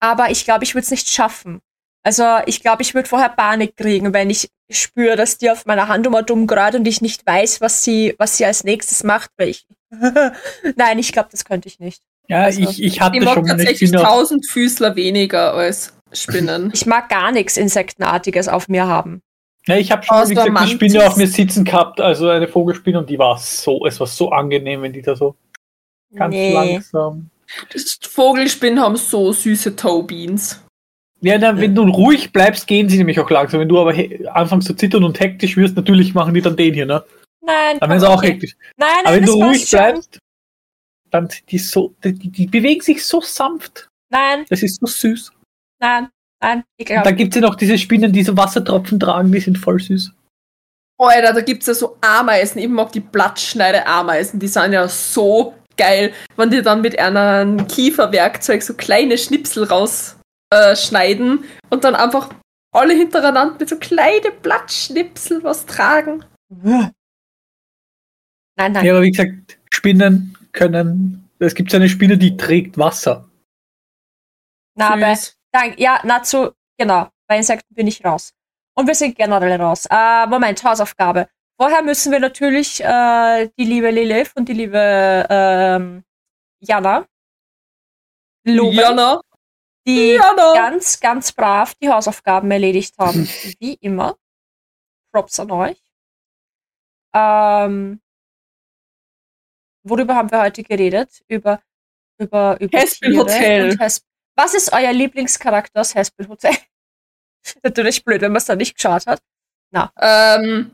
S1: aber ich glaube, ich würde es nicht schaffen. Also ich glaube, ich würde vorher Panik kriegen, wenn ich spüre, dass die auf meiner Hand immer dumm gerade und ich nicht weiß, was sie, was sie als nächstes macht. Weil ich Nein, ich glaube, das könnte ich nicht.
S2: Ja,
S1: Also,
S2: ich, ich hatte
S3: Ich
S2: schon mal eine
S3: tatsächlich
S2: Spinne. auf-
S3: tausend Füßler weniger als Spinnen.
S1: Ich mag gar nichts Insektenartiges auf mir haben.
S2: Ja, ich habe schon, wie gesagt,
S3: Mantis.
S2: Spinne auf mir sitzen gehabt, also eine Vogelspinne, und die war so, es war so angenehm, wenn die da so ganz
S1: nee.
S2: langsam.
S3: Vogelspinnen haben so süße Toe-Beans.
S2: Ja, dann, wenn du ruhig bleibst, gehen sie nämlich auch langsam. Wenn du aber anfängst zu zittern und hektisch wirst, natürlich machen die dann den hier, ne?
S1: Nein.
S2: Dann werden sie auch
S1: okay.
S2: hektisch.
S1: Nein, nein,
S2: Aber wenn du ruhig
S1: schon.
S2: bleibst, dann sind die so, die, die bewegen sich so sanft.
S1: Nein,
S2: Das ist so süß.
S1: Nein, nein.
S2: Und
S1: Ekelhaft.
S2: dann gibt es ja noch diese Spinnen, die so Wassertropfen tragen, die sind voll süß.
S3: Alter, da gibt's ja so Ameisen. Ich mag die Blattschneide-Ameisen. Die sind ja so geil, wenn die dann mit einem Kieferwerkzeug so kleine Schnipsel rausschneiden äh, und dann einfach alle hintereinander mit so kleine Blattschnipsel was tragen.
S1: Nein, nein.
S2: Ja, aber wie gesagt, Spinnen können. Es gibt so eine Spinne, die trägt Wasser.
S1: Na, aber
S3: Süß.
S1: Dank, ja, nazu, genau. Bei Insekten bin ich raus. Und wir sind generell raus. Äh, Moment, Hausaufgabe. Vorher müssen wir natürlich äh, die liebe Lilith und die liebe ähm, Jana loben,
S3: Jana.
S1: die
S3: Jana.
S1: ganz, ganz brav die Hausaufgaben erledigt haben. Wie immer. Props an euch. Ähm, worüber haben wir heute geredet? Über, über, über Tiere
S3: Hotel.
S1: und Hasp- Was ist euer Lieblingscharakter aus Haspel Hotel? Natürlich blöd, wenn man es da nicht geschaut hat.
S3: Ähm,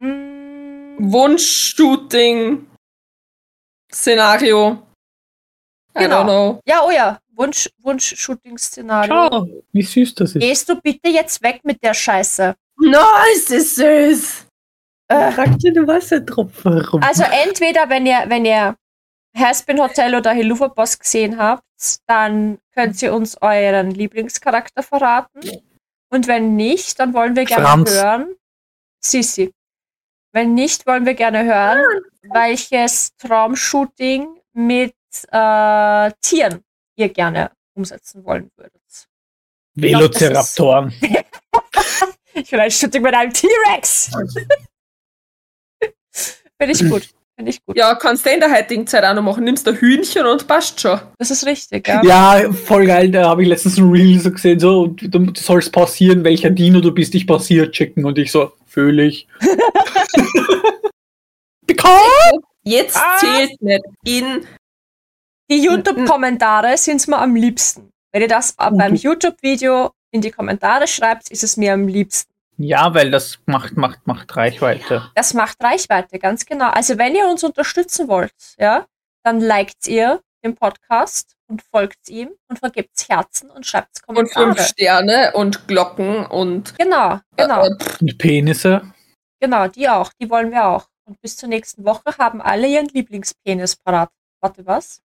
S1: Mm,
S3: Wunsch-Shooting. Szenario. I
S1: Genau.
S3: don't know.
S1: Ja, oh ja, Wunsch, Wunsch-Shooting-Szenario.
S2: Schau, wie süß das ist.
S1: Gehst du bitte jetzt weg mit der Scheiße?
S3: Nice, ist süß.
S1: Äh,
S2: Fragt ihr den Wassertropfen herum?
S1: also entweder, wenn ihr, wenn ihr Haspin Hotel oder Hiluva Boss gesehen habt, dann könnt ihr uns euren Lieblingscharakter verraten. Und wenn nicht, dann wollen wir gerne
S2: Franz.
S1: hören. Sissi. Wenn nicht, wollen wir gerne hören, welches Traumshooting mit äh, Tieren ihr gerne umsetzen wollen würdet.
S2: Velociraptoren.
S1: Ich will ein Shooting mit einem T-Rex. Finde ich gut. Finde ich gut.
S3: Ja, kannst du in der heutigen Zeit auch noch machen. Nimmst du Hühnchen und passt schon.
S1: Das ist richtig, ja.
S2: Ja, voll geil. Da habe ich letztens ein Reel so gesehen, so, und du, sollst pausieren, welcher Dino du bist, dich pausiert schicken. Und ich so, fühle ich.
S3: Jetzt
S1: Ah.
S3: zählt nicht in.
S1: Die YouTube-Kommentare sind es mir am liebsten. Wenn ihr das beim
S2: Mhm.
S1: YouTube-Video in die Kommentare schreibt, ist es mir am liebsten.
S2: Ja, weil das macht, macht, macht Reichweite.
S1: Das macht Reichweite, ganz genau. Also wenn ihr uns unterstützen wollt, ja, dann liked ihr den Podcast und folgt ihm und vergebt Herzen und schreibt
S3: Und
S1: Kommentare.
S3: fünf Sterne und Glocken und.
S1: Genau, genau,
S3: Äh,
S2: Und Penisse.
S1: genau, die auch, die wollen wir auch. Und bis zur nächsten Woche haben alle ihren Lieblingspenis parat. Warte, was?